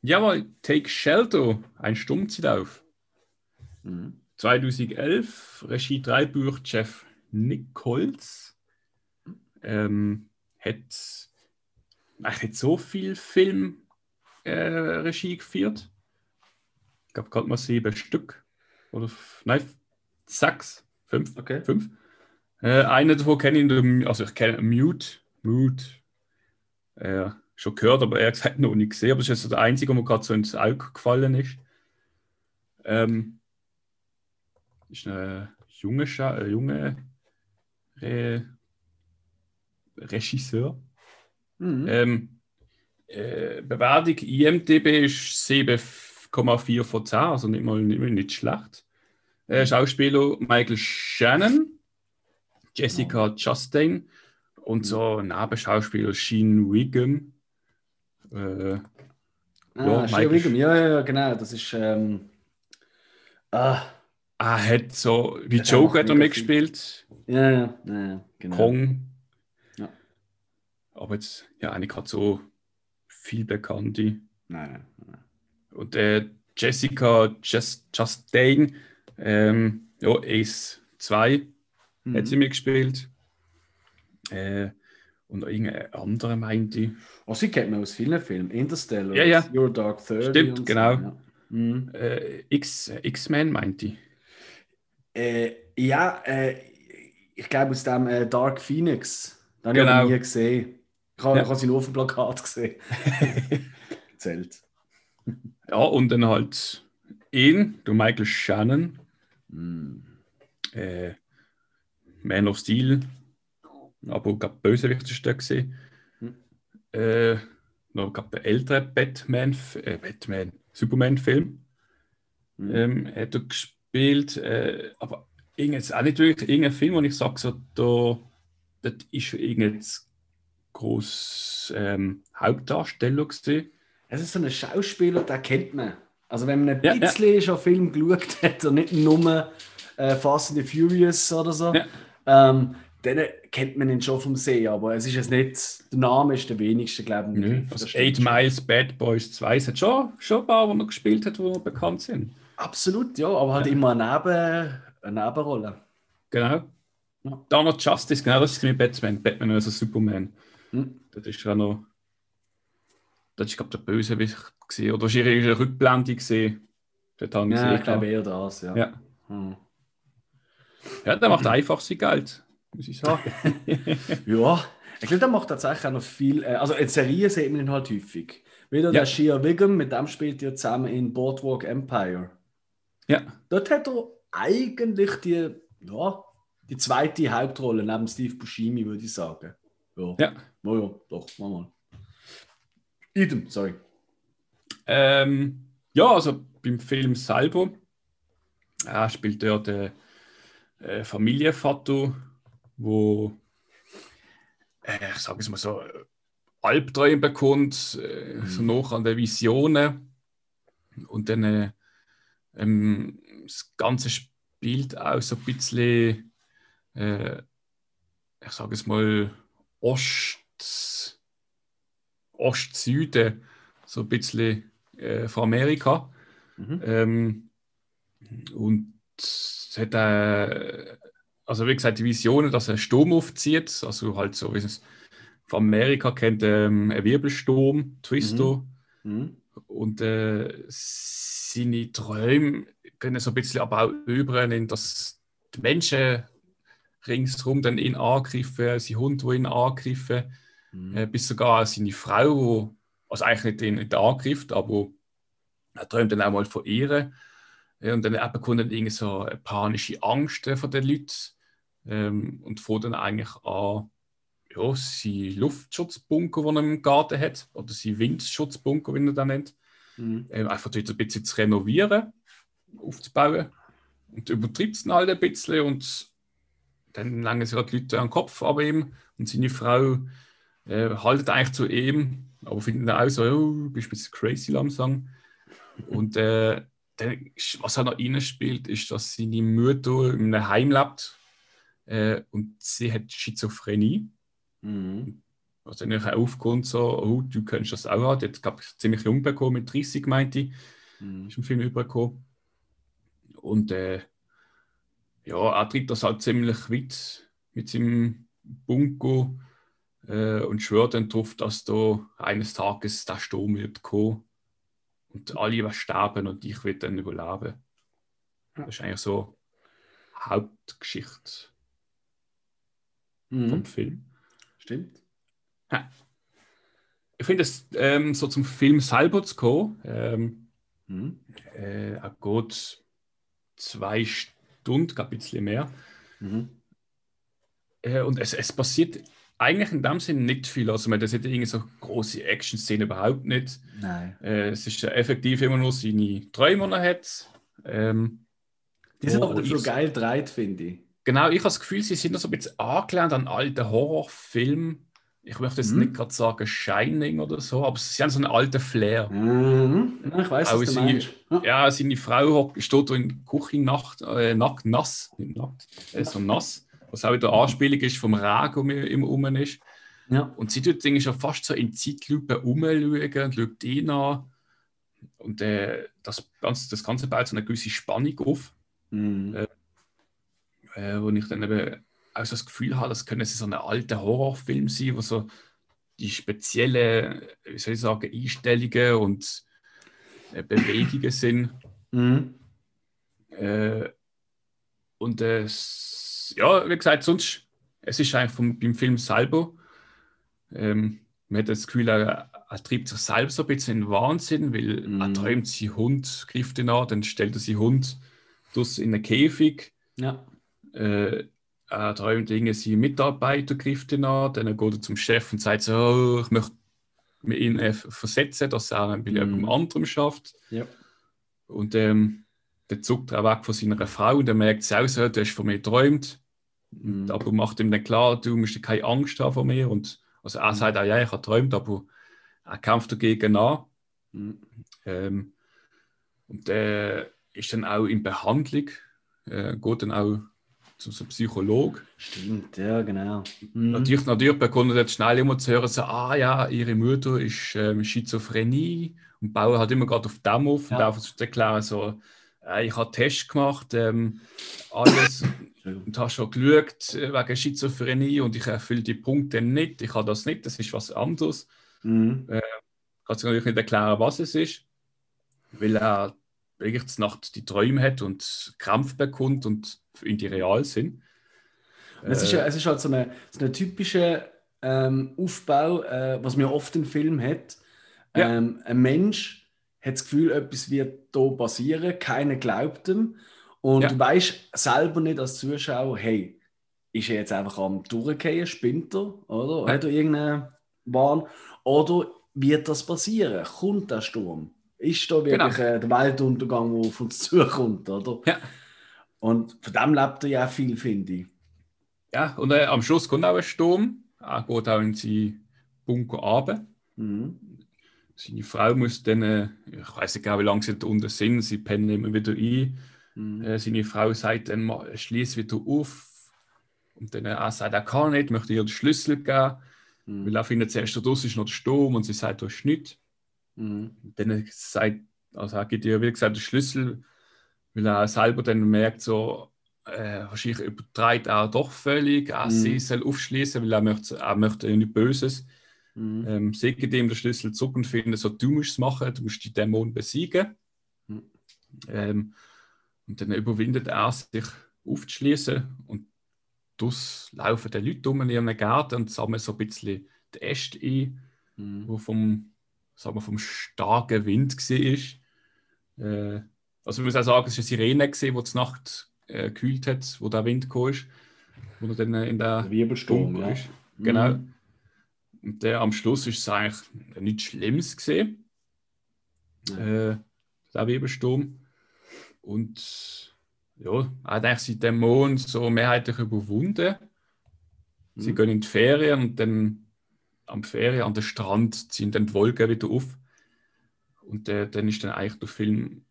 Jawohl, Take Shelter, ein Stummzeit Mhm. 2011, Regie Dreibuch Jeff Nichols. Ähm, hat eigentlich so viel Filmregie äh, geführt. Ich glaube, gerade mal sieben Stück. Oder, nein, sechs. Fünf. Okay. Fünf. Äh, einen davon kenne ich, also ich kenne Mute. Mute. Äh, schon gehört, aber er gesagt noch nicht gesehen. Aber das ist jetzt der einzige, der mir gerade so ins Auge gefallen ist. Ähm, ist ein junge, Scha äh, junge Re Regisseur. Mhm. Ähm, äh, Bewertung IMDB ist 7 8,4 von 10, also nicht mal nicht, nicht schlecht. Äh, Schauspieler Michael Shannon, Jessica oh. Chastain und so Nebenschauspieler Sheen Wiggum. Äh, ah, ja, Sheen Wiggum, ja, ja, genau, das ist. Ähm, ah. Ah, hat so, wie das Joker hat er mitgespielt. Ja, ja, ja, genau. Kong. Ja. Aber jetzt, ja, eigentlich hat so viel Bekannte. Nein, nein. Und äh, Jessica Just, Chastain, ähm, ja, Ace 2 mhm. hat sie mitgespielt. Äh, und irgendeine andere meinte ich. Oh, sie kennt man aus vielen Filmen. Interstellar, ja, ja. Your Dark Thirty. Stimmt, genau. So, ja. Mhm. Äh, X-Men meinte ich. Äh, ja, äh, ich glaube aus dem äh, Dark Phoenix. Den habe genau. ich nie gesehen. Ich habe, ja. sie nur auf dem Plakat gesehen. [LAUGHS] Zählt. Ja, und dann halt ihn, der Michael Shannon, mm. äh, Man of Steel, aber gab Bösewicht gesehen. Mhm. Äh, noch gab der ältere Batman, äh, Batman, Superman-Film. Mhm. Ähm, hat er gespielt, äh, aber jetzt auch nicht wirklich irgendein Film, wo ich sage, so, da, das ist irgendein groß ähm, Hauptdarsteller gesehen. Es ist so ein Schauspieler, den kennt man. Also wenn man ein ja, bisschen ja. schon Film geschaut hat und nicht nur äh, Fast and the Furious oder so, ja. ähm, dann kennt man ihn schon vom See, aber es ist jetzt nicht, der Name ist der wenigste, glaube ich. Nö, also Eight Miles Bad Boys 2, es hat schon, schon ein paar, die noch gespielt hat, die bekannt sind. Absolut, ja, aber halt immer eine, Neben, eine Nebenrolle. Genau. Ja. Noch Justice, genau, das ist mit Batman, Batman also Superman. Hm. Das ist ja noch das ist, glaube der Bösewicht gesehen. Oder ist ihre Rückblende gesehen? Dort habe ich ja, ich glaube eher das, ja. ja. Hm. Ja, der macht einfach sein Geld, muss ich sagen. [LAUGHS] ja, ich glaube, der macht tatsächlich auch noch viel. Äh, also in Serien sieht man ihn halt häufig. Wieder Ja. der Shia Wiggum, mit dem spielt er zusammen in Boardwalk Empire. Ja, Dort hat er eigentlich die, ja, die zweite Hauptrolle neben Steve Buscemi, würde ich sagen. Ja, ja. Oh ja doch, mach mal. Idem, sorry. Ähm, ja, also beim Film selber äh, spielt er den äh, Familienvater, wo äh, ich sage es mal so äh, Albträume bekommt, äh, so noch an den Visionen und dann äh, ähm, das Ganze spielt auch so ein bisschen, äh, ich sage es mal Ost Ost-Süden, so ein bisschen äh, von Amerika. Mhm. Ähm, und es hat äh, also wie gesagt die Visionen, dass ein Sturm aufzieht, also halt so wie es von Amerika kennt, ähm, ein Wirbelsturm, Twister. Mhm. Und äh, seine Träume können so ein bisschen aber auch übernehmen, dass die Menschen ringsherum dann ihn angreifen, sein Hund, wo ihn angreifen, Mhm. äh, bis sogar seine Frau, wo, also eigentlich nicht nicht angreift, aber er träumt dann auch mal von ihr. Äh, und dann eben kommt dann irgendwie so eine panische Angst von den Leuten ähm, und fängt dann eigentlich an, ja, seinen Luftschutzbunker, den er im Garten hat, oder seinen Windschutzbunker, wie er den nennt, Mhm. ähm, einfach dort ein bisschen zu renovieren, aufzubauen. Und übertreibt es dann halt ein bisschen und dann langen sich halt die Leute an den Kopf ab ihm und seine Frau äh, haltet eigentlich zu ihm, aber finden dann auch so, oh, du bist ein bisschen crazy langsam. Und äh, dann, was er noch reinspielt, ist, dass seine Mutter in einem Heim lebt äh, und sie hat Schizophrenie. Mhm. Was dann auch aufkommt, so, oh, du könntest das auch haben. Die hat, glaube ich, ziemlich jung bekommen, mit 30 meinte ich, Mhm. ist im Film übergekommen. Und äh, ja, er treibt das halt ziemlich weit mit seinem Bunker äh, und schwört dann darauf, dass da eines Tages der Sturm wird kommen und alle werden sterben und ich werde dann überleben. Ja. Das ist eigentlich so Hauptgeschichte Mhm. vom Film. Stimmt. Ich finde es ähm, so zum Film selber zu kommen, ähm, Mhm. äh, er geht zwei Stunden, ein bisschen mehr. Mhm. Äh, und es, es passiert eigentlich in dem Sinne nicht viel. Also man das hat irgendwie so große Action-Szenen überhaupt nicht. Nein. Äh, es ist ja effektiv immer nur seine Träume, die er hat. Ähm, Die sind aber dafür geil dreit, finde ich. Genau, ich habe das Gefühl, sie sind noch so ein bisschen angelehnt an alte Horrorfilme. Ich möchte jetzt Mhm. nicht gerade sagen Shining oder so, aber sie haben so einen alten Flair. Mhm. Ich weiß, was du sie- meinst. Ja. Seine Frau steht in der Küche nackt, äh, nackt, nass, nicht nackt, äh, so nass, was auch wieder Anspielung ist vom Regen, der immer rum ist. Ja. Und sie tut irgendwie schon fast so in Zeitlupe umschauen und schaut ihn an. Und äh, das, Ganze, das Ganze baut so eine gewisse Spannung auf, Mhm. äh, wo ich dann eben auch so das Gefühl habe, das können so ein alter Horrorfilm sein, wo so die speziellen, wie soll ich sagen, Einstellungen und äh, Bewegungen sind. Mhm. Äh, und es, ja, wie gesagt, sonst, es ist eigentlich vom, beim Film selber, ähm, man hat das Gefühl, er, er treibt sich selbst so ein bisschen in den Wahnsinn, weil Mhm. er träumt, sein Hund greift ihn an, dann stellt er seinen Hund dus in einen Käfig, Ja. äh, er träumt, irgendwie sein Mitarbeiter greift ihn an, dann geht er zum Chef und sagt so, oh, ich möchte ihn äh, versetzen, dass er bei Mhm. jemandem anderem schafft. Ja. Und ähm, dann zuckt er weg von seiner Frau und dann merkt sie auch so, du hast von mir geträumt. Mhm. Aber macht ihm dann klar, du musst keine Angst haben vor mir. Und also er Mhm. sagt auch, ja, ich habe geträumt, aber er kämpft dagegen an. Mhm. Ähm, und der ist dann auch in Behandlung, äh, geht dann auch zu so einem Psychologe. Stimmt, ja, genau. Mhm. Natürlich, natürlich bekommt er jetzt schnell immer zu hören, so, ah ja, ihre Mutter ist ähm, Schizophrenie und bauen halt immer gerade auf dem auf und Ja. einfach zu erklären, so, ich habe Test gemacht, ähm, alles und habe schon geschaut äh, wegen Schizophrenie und ich erfülle die Punkte nicht, ich habe das nicht, das ist was anderes. Mhm. Kann sich natürlich nicht erklären, was es ist, weil er wirklich Nacht die Träume hat und Krampf bekommt und ihn die real sind. es, ist, es ist halt so eine, so eine typische ähm, Aufbau, äh, was man oft im Film hat. Ja. Ähm, ein Mensch hat das Gefühl, etwas wird hier passieren, keiner glaubt ihm. Und ja. du weißt selber nicht als Zuschauer, hey, ist er jetzt einfach am Durchgehen, spinnt er, oder? Ja. Hat er irgendeinen Wahn? Oder wird das passieren? Kommt der Sturm? Ist da wirklich genau. äh, der Weltuntergang, der auf uns [LAUGHS] zukommt, oder? Ja. Und von dem lebt er ja viel, finde ich. Ja, und äh, am Schluss kommt auch ein Sturm. Er geht auch in seinen Bunker runter. Mhm. Seine Frau muss dann, äh, ich weiß nicht genau, wie lange sie da unten sind, sie pennen immer wieder ein. Mhm. Äh, seine Frau sagt dann, schließ wieder auf. Und dann er sagt, er kann nicht, möchte ihr den Schlüssel geben. Mhm. Weil er findet zuerst, draußen ist noch der Sturm und sie sagt, du hast nichts. Mhm. Dann sagt, also er gibt ihr, wie gesagt, den Schlüssel, weil er selber dann merkt, so, äh, wahrscheinlich übertreibt er doch völlig. Er mhm. sie soll aufschließen, weil er möchte, er möchte nichts Böses. Mhm. Ähm, sagt ihm den Schlüssel zurück und findet, so, du musst es machen, du musst die Dämonen besiegen. Mhm. Ähm, und dann überwindet er sich aufzuschließen und das laufen die Leute um in ihrem Garten und sammeln so ein bisschen die Äste ein, mhm. wo vom, sagen wir, vom starken Wind war. Äh, also ich muss auch sagen, es war eine Sirene, die die Nacht äh, gekühlt hat, wo der Wind kam, wo er dann in der, der Wirbelsturm ja. ist. Genau. Mhm. Und der am Schluss ist es eigentlich nichts Schlimmes gesehen. Äh, der Wirbelsturm. Und ja, hat eigentlich seine Dämonen so mehrheitlich überwunden. Sie mhm. gehen in die Ferien und dann am Ferien an den Strand ziehen dann die Wolken wieder auf. Und äh, dann ist dann eigentlich der Film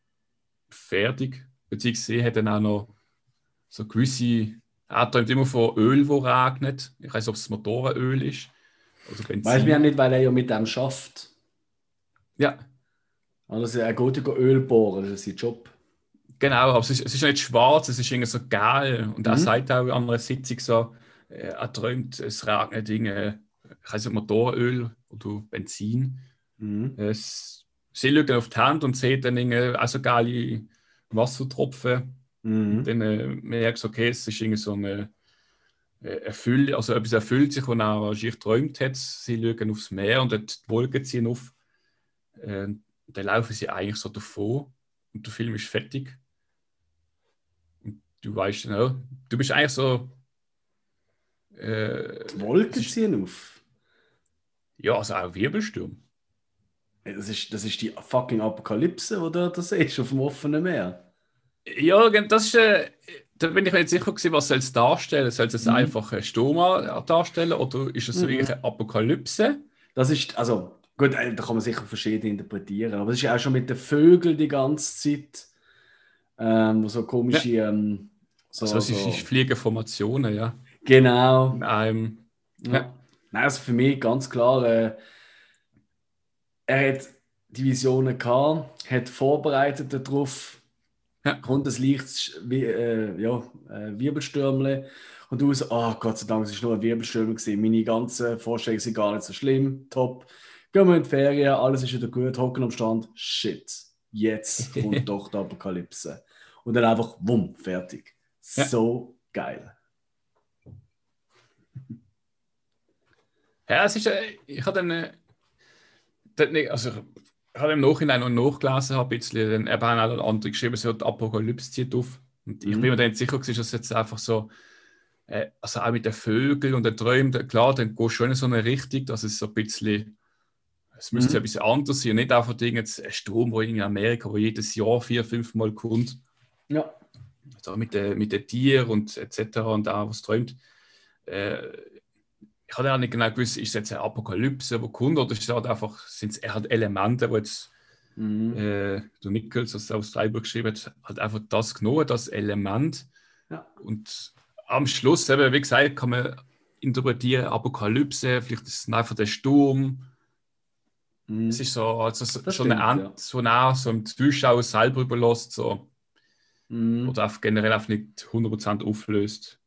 fertig. Beziehungsweise hat dann auch noch so gewisse. Er träumt immer von Öl, wo regnet. Ich weiß nicht, ob es Motorenöl ist. Benzin. Weiß mir ja nicht, weil er ja mit dem schafft. Ja. Also er geht ja Öl bohren, das ist sein Job. Genau, aber es ist, es ist nicht schwarz, es ist irgendwie so geil. Und mhm. er sagt auch an einer Sitzung so, äh, er träumt, es regnet Dinge, ich weiß nicht, Motoröl oder Benzin. Mhm. Es, sie schauen auf die Hand und sehen dann irgendwie auch so geile Wassertropfen. Mhm. Und dann äh, merkst du, okay, es ist irgendwie so eine erfüllt, also etwas erfüllt sich, was er wahrscheinlich geträumt hat. Sie schauen aufs Meer und die Wolken ziehen auf. Äh, dann laufen sie eigentlich so davor und der Film ist fertig du weißt ja, du bist eigentlich so. Äh, die Wolken ziehen auf. Ja, also auch Wirbelsturm. Das ist, das ist die fucking Apokalypse, wo da das ist, auf dem offenen Meer. Ja, das ist. Äh, da bin ich mir nicht sicher gewesen, was soll es darstellen? Soll es mhm. einfach ein Sturm darstellen oder ist es mhm. wirklich eine Apokalypse? Das ist, also, gut, äh, da kann man sicher verschieden interpretieren, aber es ist auch schon mit den Vögeln die ganze Zeit, ähm, so komische. Ja. Ähm, so, also, so. ist Fliegerformationen, ja. Genau. Einem, ja. ja. Nein, also für mich ganz klar, äh, er hat die Visionen gehabt, hat vorbereitet darauf, ja. kommt das Licht, wie, äh, ja, äh, Wirbelstürmle und du so, oh Gott sei Dank, es war nur ein Wirbelstürmel gewesen. Meine ganzen Vorstellungen sind gar nicht so schlimm, top. Gehen wir in die Ferien, alles ist wieder gut, hocken am Stand, shit, jetzt [LAUGHS] kommt doch die Apokalypse. Und dann einfach, wumm, fertig. Ja. So geil. Ja, es ist, äh, ich habe dann, äh, also ich habe im Nachhinein noch nachgelesen, habe ein bisschen, dann eben auch noch andere geschrieben, so die Apokalypse zieht auf. Und ich mhm. bin mir dann sicher gewesen, dass es jetzt einfach so, äh, also auch mit den Vögeln und den Träumen, klar, dann gehst du schon in so eine Richtung, dass es so ein bisschen, es müsste mhm. ein bisschen anders sein, nicht einfach ein Sturm, wo in Amerika, wo jedes Jahr vier, fünf Mal kommt. Ja also mit den mit Tieren und etc. und auch was träumt. Äh, ich hatte auch nicht genau gewusst, ist es jetzt eine Apokalypse, die kommt, oder ist es halt einfach, sind es eher halt Elemente, die jetzt mhm. äh, der Nichols, das aus Freiburg geschrieben hat, hat einfach das genommen, das Element. Ja. Und am Schluss, eben, wie gesagt, kann man interpretieren, Apokalypse, vielleicht ist es einfach der Sturm. Mhm. Es ist so, also so, so stimmt, eine Ant, ja. so nah, so im Zuschauer selber überlässt, so mhm. oder auch generell auch nicht 100% auflöst.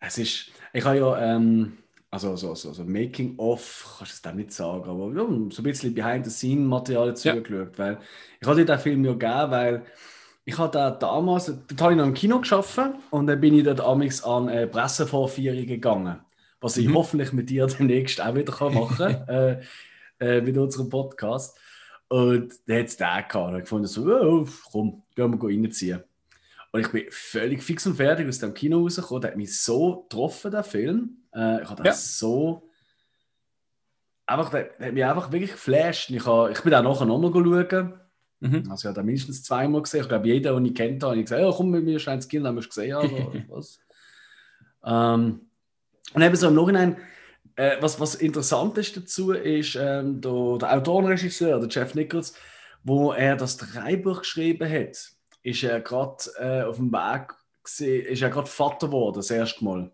Es ist, ich habe ja, ähm, also so, so, so Making-of, kannst du es dann nicht sagen, aber ja, so ein bisschen Behind-the-Scene-Material zugeschaut, ja. weil ich hatte den Film ja gegeben, weil ich da damals, dort habe ich noch im Kino geschafft und dann bin ich dort amigs an äh, Pressevorführungen gegangen. Was ich mhm. hoffentlich mit dir [LAUGHS] demnächst auch wieder kann machen kann, [LAUGHS] äh, äh, mit unserem Podcast. Und dann hat es den gehabt. Und ich gefunden, so, oh, komm, gehen wir reinziehen. Und ich bin völlig fix und fertig aus dem Kino rausgekommen. Der hat mich so getroffen, der Film. Äh, ich habe ja. so. Einfach, der, der, hat mich einfach wirklich geflasht. Ich, habe, ich bin auch nachher nochmal schauen. Mhm. Also, ich habe mindestens zweimal gesehen. Ich glaube, jeder, den ich kennt habe, ich gesagt: ja, komm mit mir, scheint das Kind, haben wir es gesehen. Aber, was. Ähm, und eben so im Nachhinein, äh, was, was interessant ist dazu, ist ähm, der, der Autorenregisseur, der Jeff Nichols, wo er das Dreibuch geschrieben hat, ist er gerade äh, auf dem Weg, gewesen, ist er gerade Vater geworden, das erste Mal.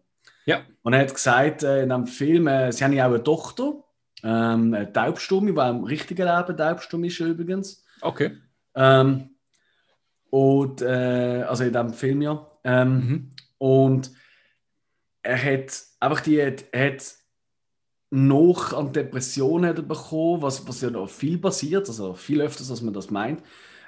Ja. Und er hat gesagt, äh, in einem Film, äh, sie haben ja auch eine Tochter, ähm, eine Taubstumme, die im richtigen Leben taubstumm ist übrigens. Okay. Ähm, und, äh, also in diesem Film ja. Ähm, mhm. Und er hat einfach die, er hat noch an Depressionen bekommen, was, was ja noch viel passiert, also viel öfters, als man das meint.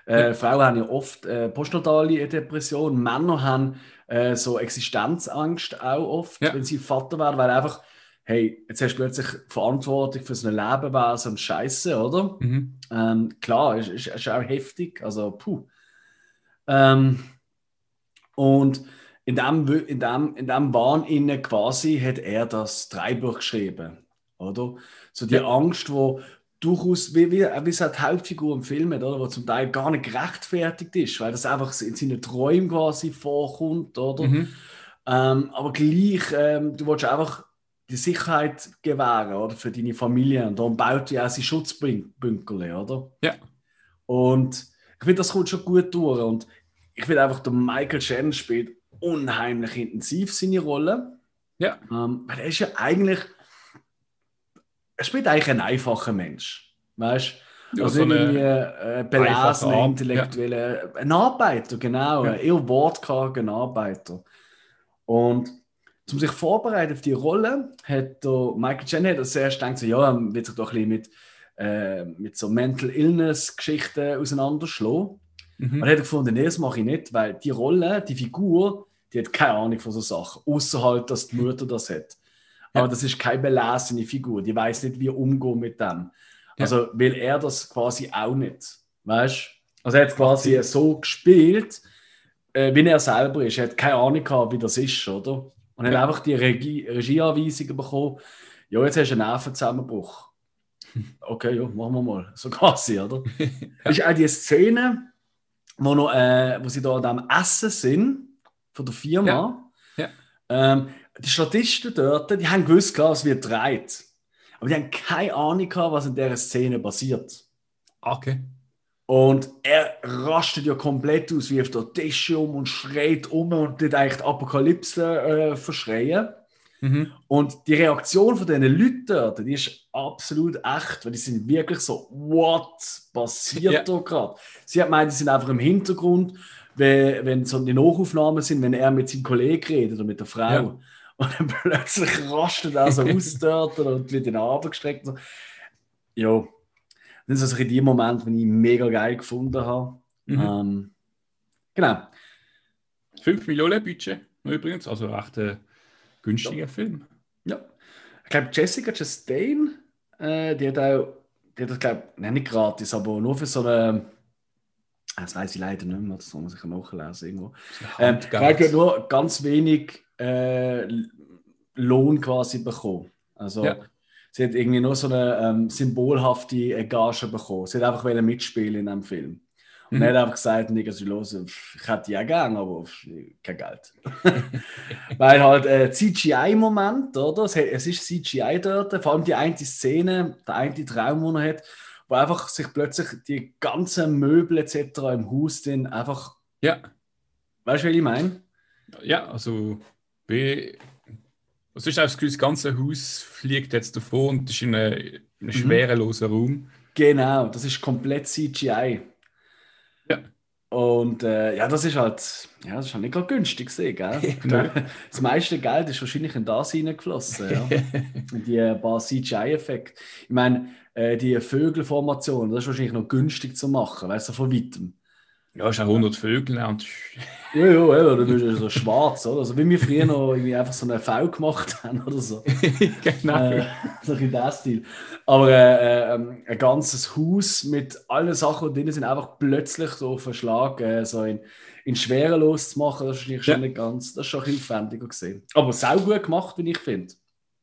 Äh, Frauen haben ja oft äh, postnatale Depressionen, Männer haben äh, so Existenzangst auch oft, ja. wenn sie Vater werden, weil einfach, hey, jetzt hast du plötzlich Verantwortung für so ein Lebewesen und Scheiße, oder? Mhm. Ähm, klar, ist, ist, ist, auch heftig, also puh. Ähm, und in dem, in dem, in dem Wahn innen quasi hat er das Dreibuch geschrieben, oder? So die ja. Angst, wo durchaus, wie, wie, wie es die Hauptfigur im Film hat, oder? wo zum Teil gar nicht gerechtfertigt ist, weil das einfach in seinen Träumen quasi vorkommt, oder? Mhm. Ähm, aber gleich, ähm, du willst einfach die Sicherheit gewähren, oder? Für deine Familie und darum baut ja auch seine Schutzbünkel, oder? Ja. Und ich finde, das kommt schon gut durch und ich finde einfach, der Michael Shannon spielt unheimlich intensiv seine Rolle. Ja. Ähm, weil er ist ja eigentlich, er spielt eigentlich ein einfacher Mensch. Weißt du? Ja, also so irgendwie äh, belesen, intellektuelle, ja. ein Arbeiter, genau, ja. eher wortkargen Arbeiter. Und um sich vorbereiten auf die Rolle, hat der Michael Chen hat zuerst gedacht, so, ja, er wird sich doch ein bisschen mit, äh, mit so Mental Illness-Geschichten auseinanderschlagen. Mhm. Und er hat gefunden, nee, das mache ich nicht, weil die Rolle, die Figur, die hat keine Ahnung von so Sachen, außer halt, dass die Mutter das hat. Ja. Aber das ist keine belesene Figur, die weiß nicht, wie umgehen mit dem. Also will er das quasi auch nicht. Weißt Also er hat quasi so gespielt, äh, wie er selber ist. Er hat keine Ahnung gehabt, wie das ist, oder? Und er hat einfach die Regie Regieanweisungen bekommen, ja, jetzt hast du einen Nervenzusammenbruch. [LAUGHS] Okay, ja, machen wir mal. So quasi, oder? [LAUGHS] ja. ist auch die Szene, wo, noch, äh, wo sie da am Essen sind, von der Firma. Ja. Ähm, die Statisten dort, die haben gewusst, klar, es wird dreht. Aber die haben keine Ahnung gehabt, was in dieser Szene passiert. Okay. Und er rastet ja komplett aus, wie auf der Tisch um und schreit um und tut eigentlich die Apokalypse äh, verschreien. Mhm. Und die Reaktion von diesen Leuten dort, die ist absolut echt, weil die sind wirklich so, what passiert ja. da gerade? Sie hat gemeint, die sind einfach im Hintergrund, wenn, wenn so die Nachaufnahmen sind, wenn er mit seinem Kollegen redet oder mit der Frau. Ja. [LAUGHS] Und dann plötzlich rastet er so aus [LAUGHS] dort und wird in den gestreckt. Ja, das ist also in dem Moment, den ich mega geil gefunden habe. Mhm. Ähm, genau. 5 Millionen Budget übrigens, also echt ein günstiger ja. Film. Ja. Ich glaube, Jessica Chastain, äh, die hat auch, die hat das, glaube ich, nicht gratis, aber nur für so eine das weiß ich leider nicht mehr, das man sich nachlesen irgendwo. Ähm, ich nur ganz wenig äh, Lohn quasi bekommen. Also ja. sie hat irgendwie nur so eine ähm, symbolhafte Gage bekommen. Sie hat einfach mitspielen in einem Film. Und mhm. er hat einfach gesagt, Nigga, sie los, ich hätte ja gern, aber kein Geld. [LAUGHS] [LAUGHS] Weil halt äh, CGI-Moment, oder? Es ist CGI dort, vor allem die eine Szene, der eine Traum, den er hat, wo einfach sich plötzlich die ganzen Möbel etc. im Haus dann einfach. Ja. Weißt du, was ich meine? Ja, also wie. Was ist das das ganze Haus fliegt jetzt davon und ist in einem, einem mhm. schwerelosen Raum. Genau, das ist komplett CGI. Ja. Und äh, ja, das ist halt, ja, das ist halt nicht gerade günstig gesehen, gell? [LAUGHS] das meiste Geld ist wahrscheinlich in das hineingeflossen, ja. [LAUGHS] die paar CGI-Effekte. Ich meine, äh, die Vögelformation, das ist wahrscheinlich noch günstig zu machen, weißt du, von weitem. Ja, ist auch 100 Vögel und Ja, ja, ja, dann bist du so schwarz, oder? Also wie wir früher noch irgendwie einfach so eine V gemacht haben oder so. [LAUGHS] genau. Äh, so in diesem Stil. Aber äh, äh, ein ganzes Haus mit allen Sachen, die drin sind, einfach plötzlich so verschlagen, äh, so in, in Schwerelos zu machen, das ist wahrscheinlich Ja. schon nicht ganz, das ist schon ein bisschen aufwendiger gesehen. Aber sau gut gemacht, wie ich finde.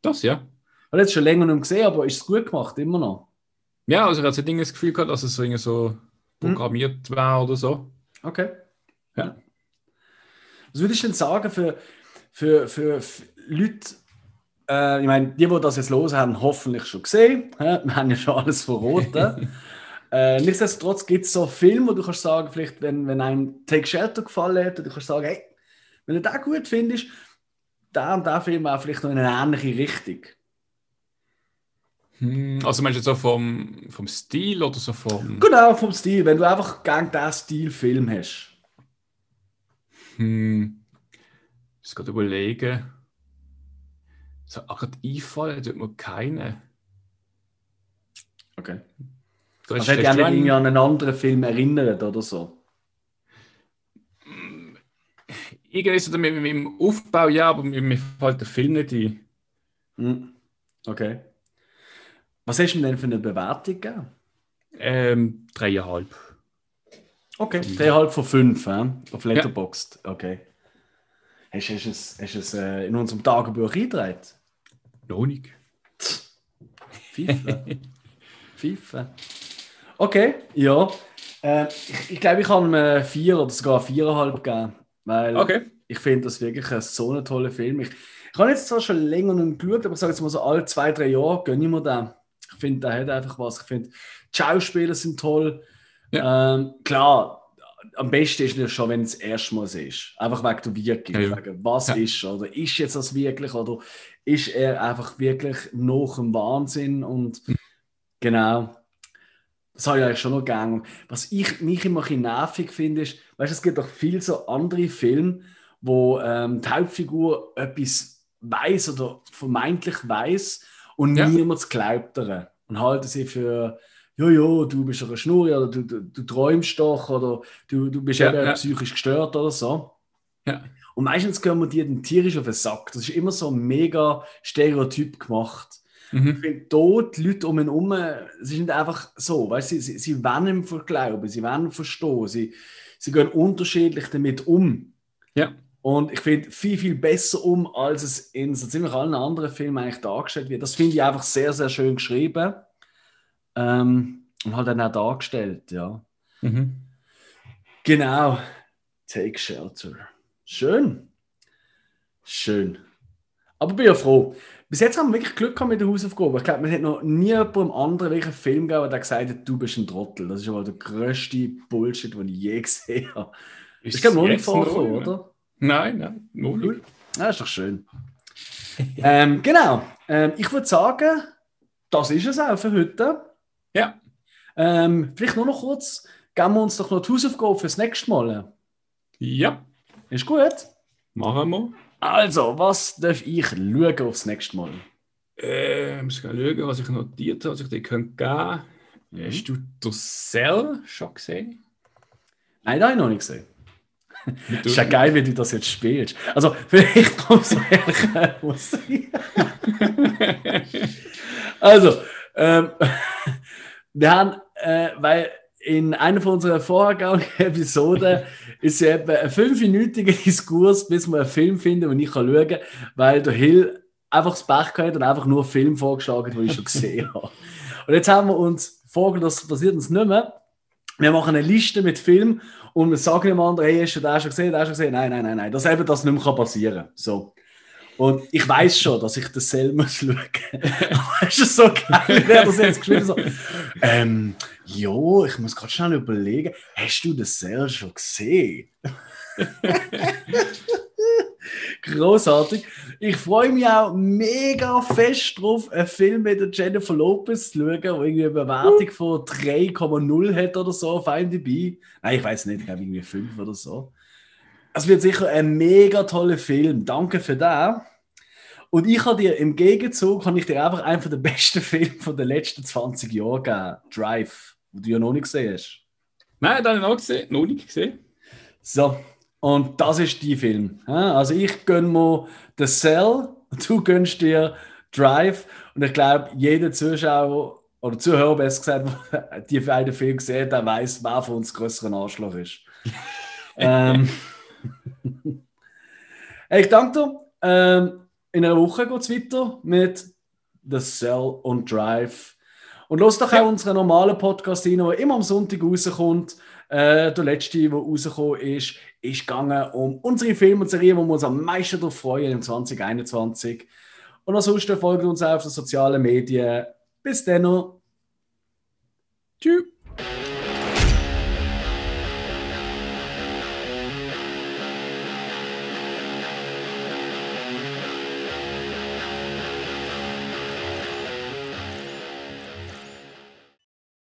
Das, ja. Ich habe jetzt schon länger nicht gesehen, aber ist es gut gemacht, immer noch. Ja, also ich hatte so das Gefühl gehabt, dass es so, irgendwie so programmiert war oder so. Okay. Ja. Was würdest du denn sagen für, für, für, für Leute, äh, ich meine, die, die das jetzt los haben, hoffentlich schon gesehen. hä? [LAUGHS] Wir haben ja schon alles verraten. [LAUGHS] äh, nichtsdestotrotz gibt es so Filme, wo du kannst sagen, vielleicht, wenn, wenn einem Take Shelter gefallen hat, du kannst sagen, hey, wenn du den gut findest, der und der Film auch vielleicht noch in eine ähnliche Richtung. Hm, Also meinst du jetzt so vom, vom Stil oder so vom... Genau, vom Stil. Wenn du einfach gern diesen Stil Film hast. Hm, ich muss gerade überlegen. So, gerade einfallen tut mir keine. Okay. Da Also hätte ich auch nicht an einen anderen Film erinnert oder so. irgendwie so mit, mit dem Aufbau, ja, aber mir, mir fällt der Film nicht ein. Hm. Okay. Was hast du denn für eine Bewertung gegeben? Ähm, dreieinhalb. Okay. 3,5 von 5 äh? auf Letterboxd. Okay. Hast, hast du es, hast es äh, in unserem Tagebuch eingetragen? Noch nicht. Pfeife. [LAUGHS] Pfeife. Okay, ja. Äh, ich ich glaube, ich kann ihm 4 oder sogar 4,5 geben. Weil Okay. ich finde das wirklich ein, so ein toller Film. Ich, ich habe jetzt zwar schon länger nicht geschaut, aber ich sage jetzt mal so alle zwei, drei Jahre gönne ich mir den. Ich finde, der hat einfach was. Ich finde, die Schauspieler sind toll. Ähm, klar, am besten ist es schon, wenn es Mal ist. Einfach wegen der Wirkung. Ja, ja. Was Ja. ist oder ist jetzt das wirklich oder ist er einfach wirklich noch im Wahnsinn und Hm. genau. Das habe ich eigentlich schon noch gegangen. Was ich mich immer ein nervig finde, ist, weißt du, es gibt auch viele so andere Filme, wo ähm, die Hauptfigur etwas weiß oder vermeintlich weiß und Ja. niemand glaubt daran. Und halten sie für, ja, ja, du bist doch eine Schnur oder du, du, du träumst doch oder du, du bist Ja, eben ja. psychisch gestört oder so. Ja. Und meistens können wir dir den tierisch auf den Sack. Das ist immer so mega stereotyp gemacht. Ich Mhm. finde, dort die Leute um ihn herum, sie sind einfach so, weißt, sie, sie, sie wollen ihm glauben, sie wollen verstehen, sie, sie gehen unterschiedlich damit um. Ja. Und ich finde, viel, viel besser um, als es in so ziemlich allen anderen Filmen eigentlich dargestellt wird. Das finde ich einfach sehr, sehr schön geschrieben. Ähm, und halt dann auch dargestellt, ja. Mhm. Genau. Take Shelter. Schön. Schön. Aber bin ja froh. Bis jetzt haben wir wirklich Glück gehabt mit der Hausaufgabe. Ich glaube, man hat noch nie jemandem anderen welchen Film gegeben, der gesagt hat, du bist ein Trottel. Das ist aber der grösste Bullshit, den ich je gesehen habe. Ist Ich glaube noch nicht vorgekommen, oder? Nein, nein, nicht. Ja, ist doch schön. ähm, genau. Ähm, ich würde sagen, das ist es auch für heute. Ja. Ähm, vielleicht nur noch kurz, geben wir uns doch noch die Hausaufgabe fürs nächste Mal. Ja, Ist gut? machen wir. Also, was darf ich schauen aufs nächste Mal? Äh, muss ich schauen, was ich notiert habe, was ich dir geben könnte. Mhm. Hast du das Cell schon gesehen? Nein, das habe ich noch nicht gesehen. Ist ja geil, wie du das jetzt spielst. Also, vielleicht kommt so ehrlich raus. also, ähm, wir haben, äh, weil in einer von unseren vorhergehenden Episoden ist ja etwa ein fünfminütiger Diskurs, bis wir einen Film finden, den ich schauen kann, weil der Hill einfach das Pech gehabt und einfach nur einen Film vorgeschlagen hat, den ich schon gesehen habe. Und jetzt haben wir uns vorgenommen, das passiert uns nicht mehr. Wir machen eine Liste mit Filmen und wir sagen dem anderen, hey, hast du den schon gesehen, den schon gesehen? Nein, nein, nein, nein. Dass eben das nicht mehr passieren kann. So. Und ich weiß schon, dass ich das selber [LAUGHS] schauen muss. [LAUGHS] ist so geil, wer das jetzt geschrieben so. Ähm, jo, ich muss gerade schnell überlegen, hast du das selber schon gesehen? [LAUGHS] Großartig. Ich freue mich auch mega fest drauf, einen Film mit der Jennifer Lopez zu schauen, der irgendwie eine Bewertung von 3,0 hat oder so auf IMDb. Nein, ich weiß nicht, ich glaube irgendwie 5 oder so. Es wird sicher ein mega toller Film. Danke für das. Und ich habe dir im Gegenzug kann ich dir einfach einen der besten [LAUGHS] Filme von den letzten 20 Jahren geben. Drive, wo du ja noch nicht gesehen hast. Nein, den habe ich noch gesehen, noch nicht gesehen. So, und das ist die Film. Also ich gönne mir The Cell, [LAUGHS] du gönnst dir Drive und ich glaube, jeder Zuschauer oder Zuhörer, besser gesagt, [LAUGHS] die beiden Filme gesehen der weiß, wer von uns größeren Arschloch ist. [LAUGHS] ähm, ich danke dir. Ähm, in einer Woche geht es weiter mit The Cell und Drive. Und los doch ja. auch unseren normalen Podcast rein, der immer am Sonntag rauskommt äh, der letzte, der rausgekommen ist, ist gegangen um unsere Filme und Serien, wo wir uns am meisten darauf freuen im 2021. Und ansonsten folgt uns auch auf den sozialen Medien. Bis dann. Tschüss.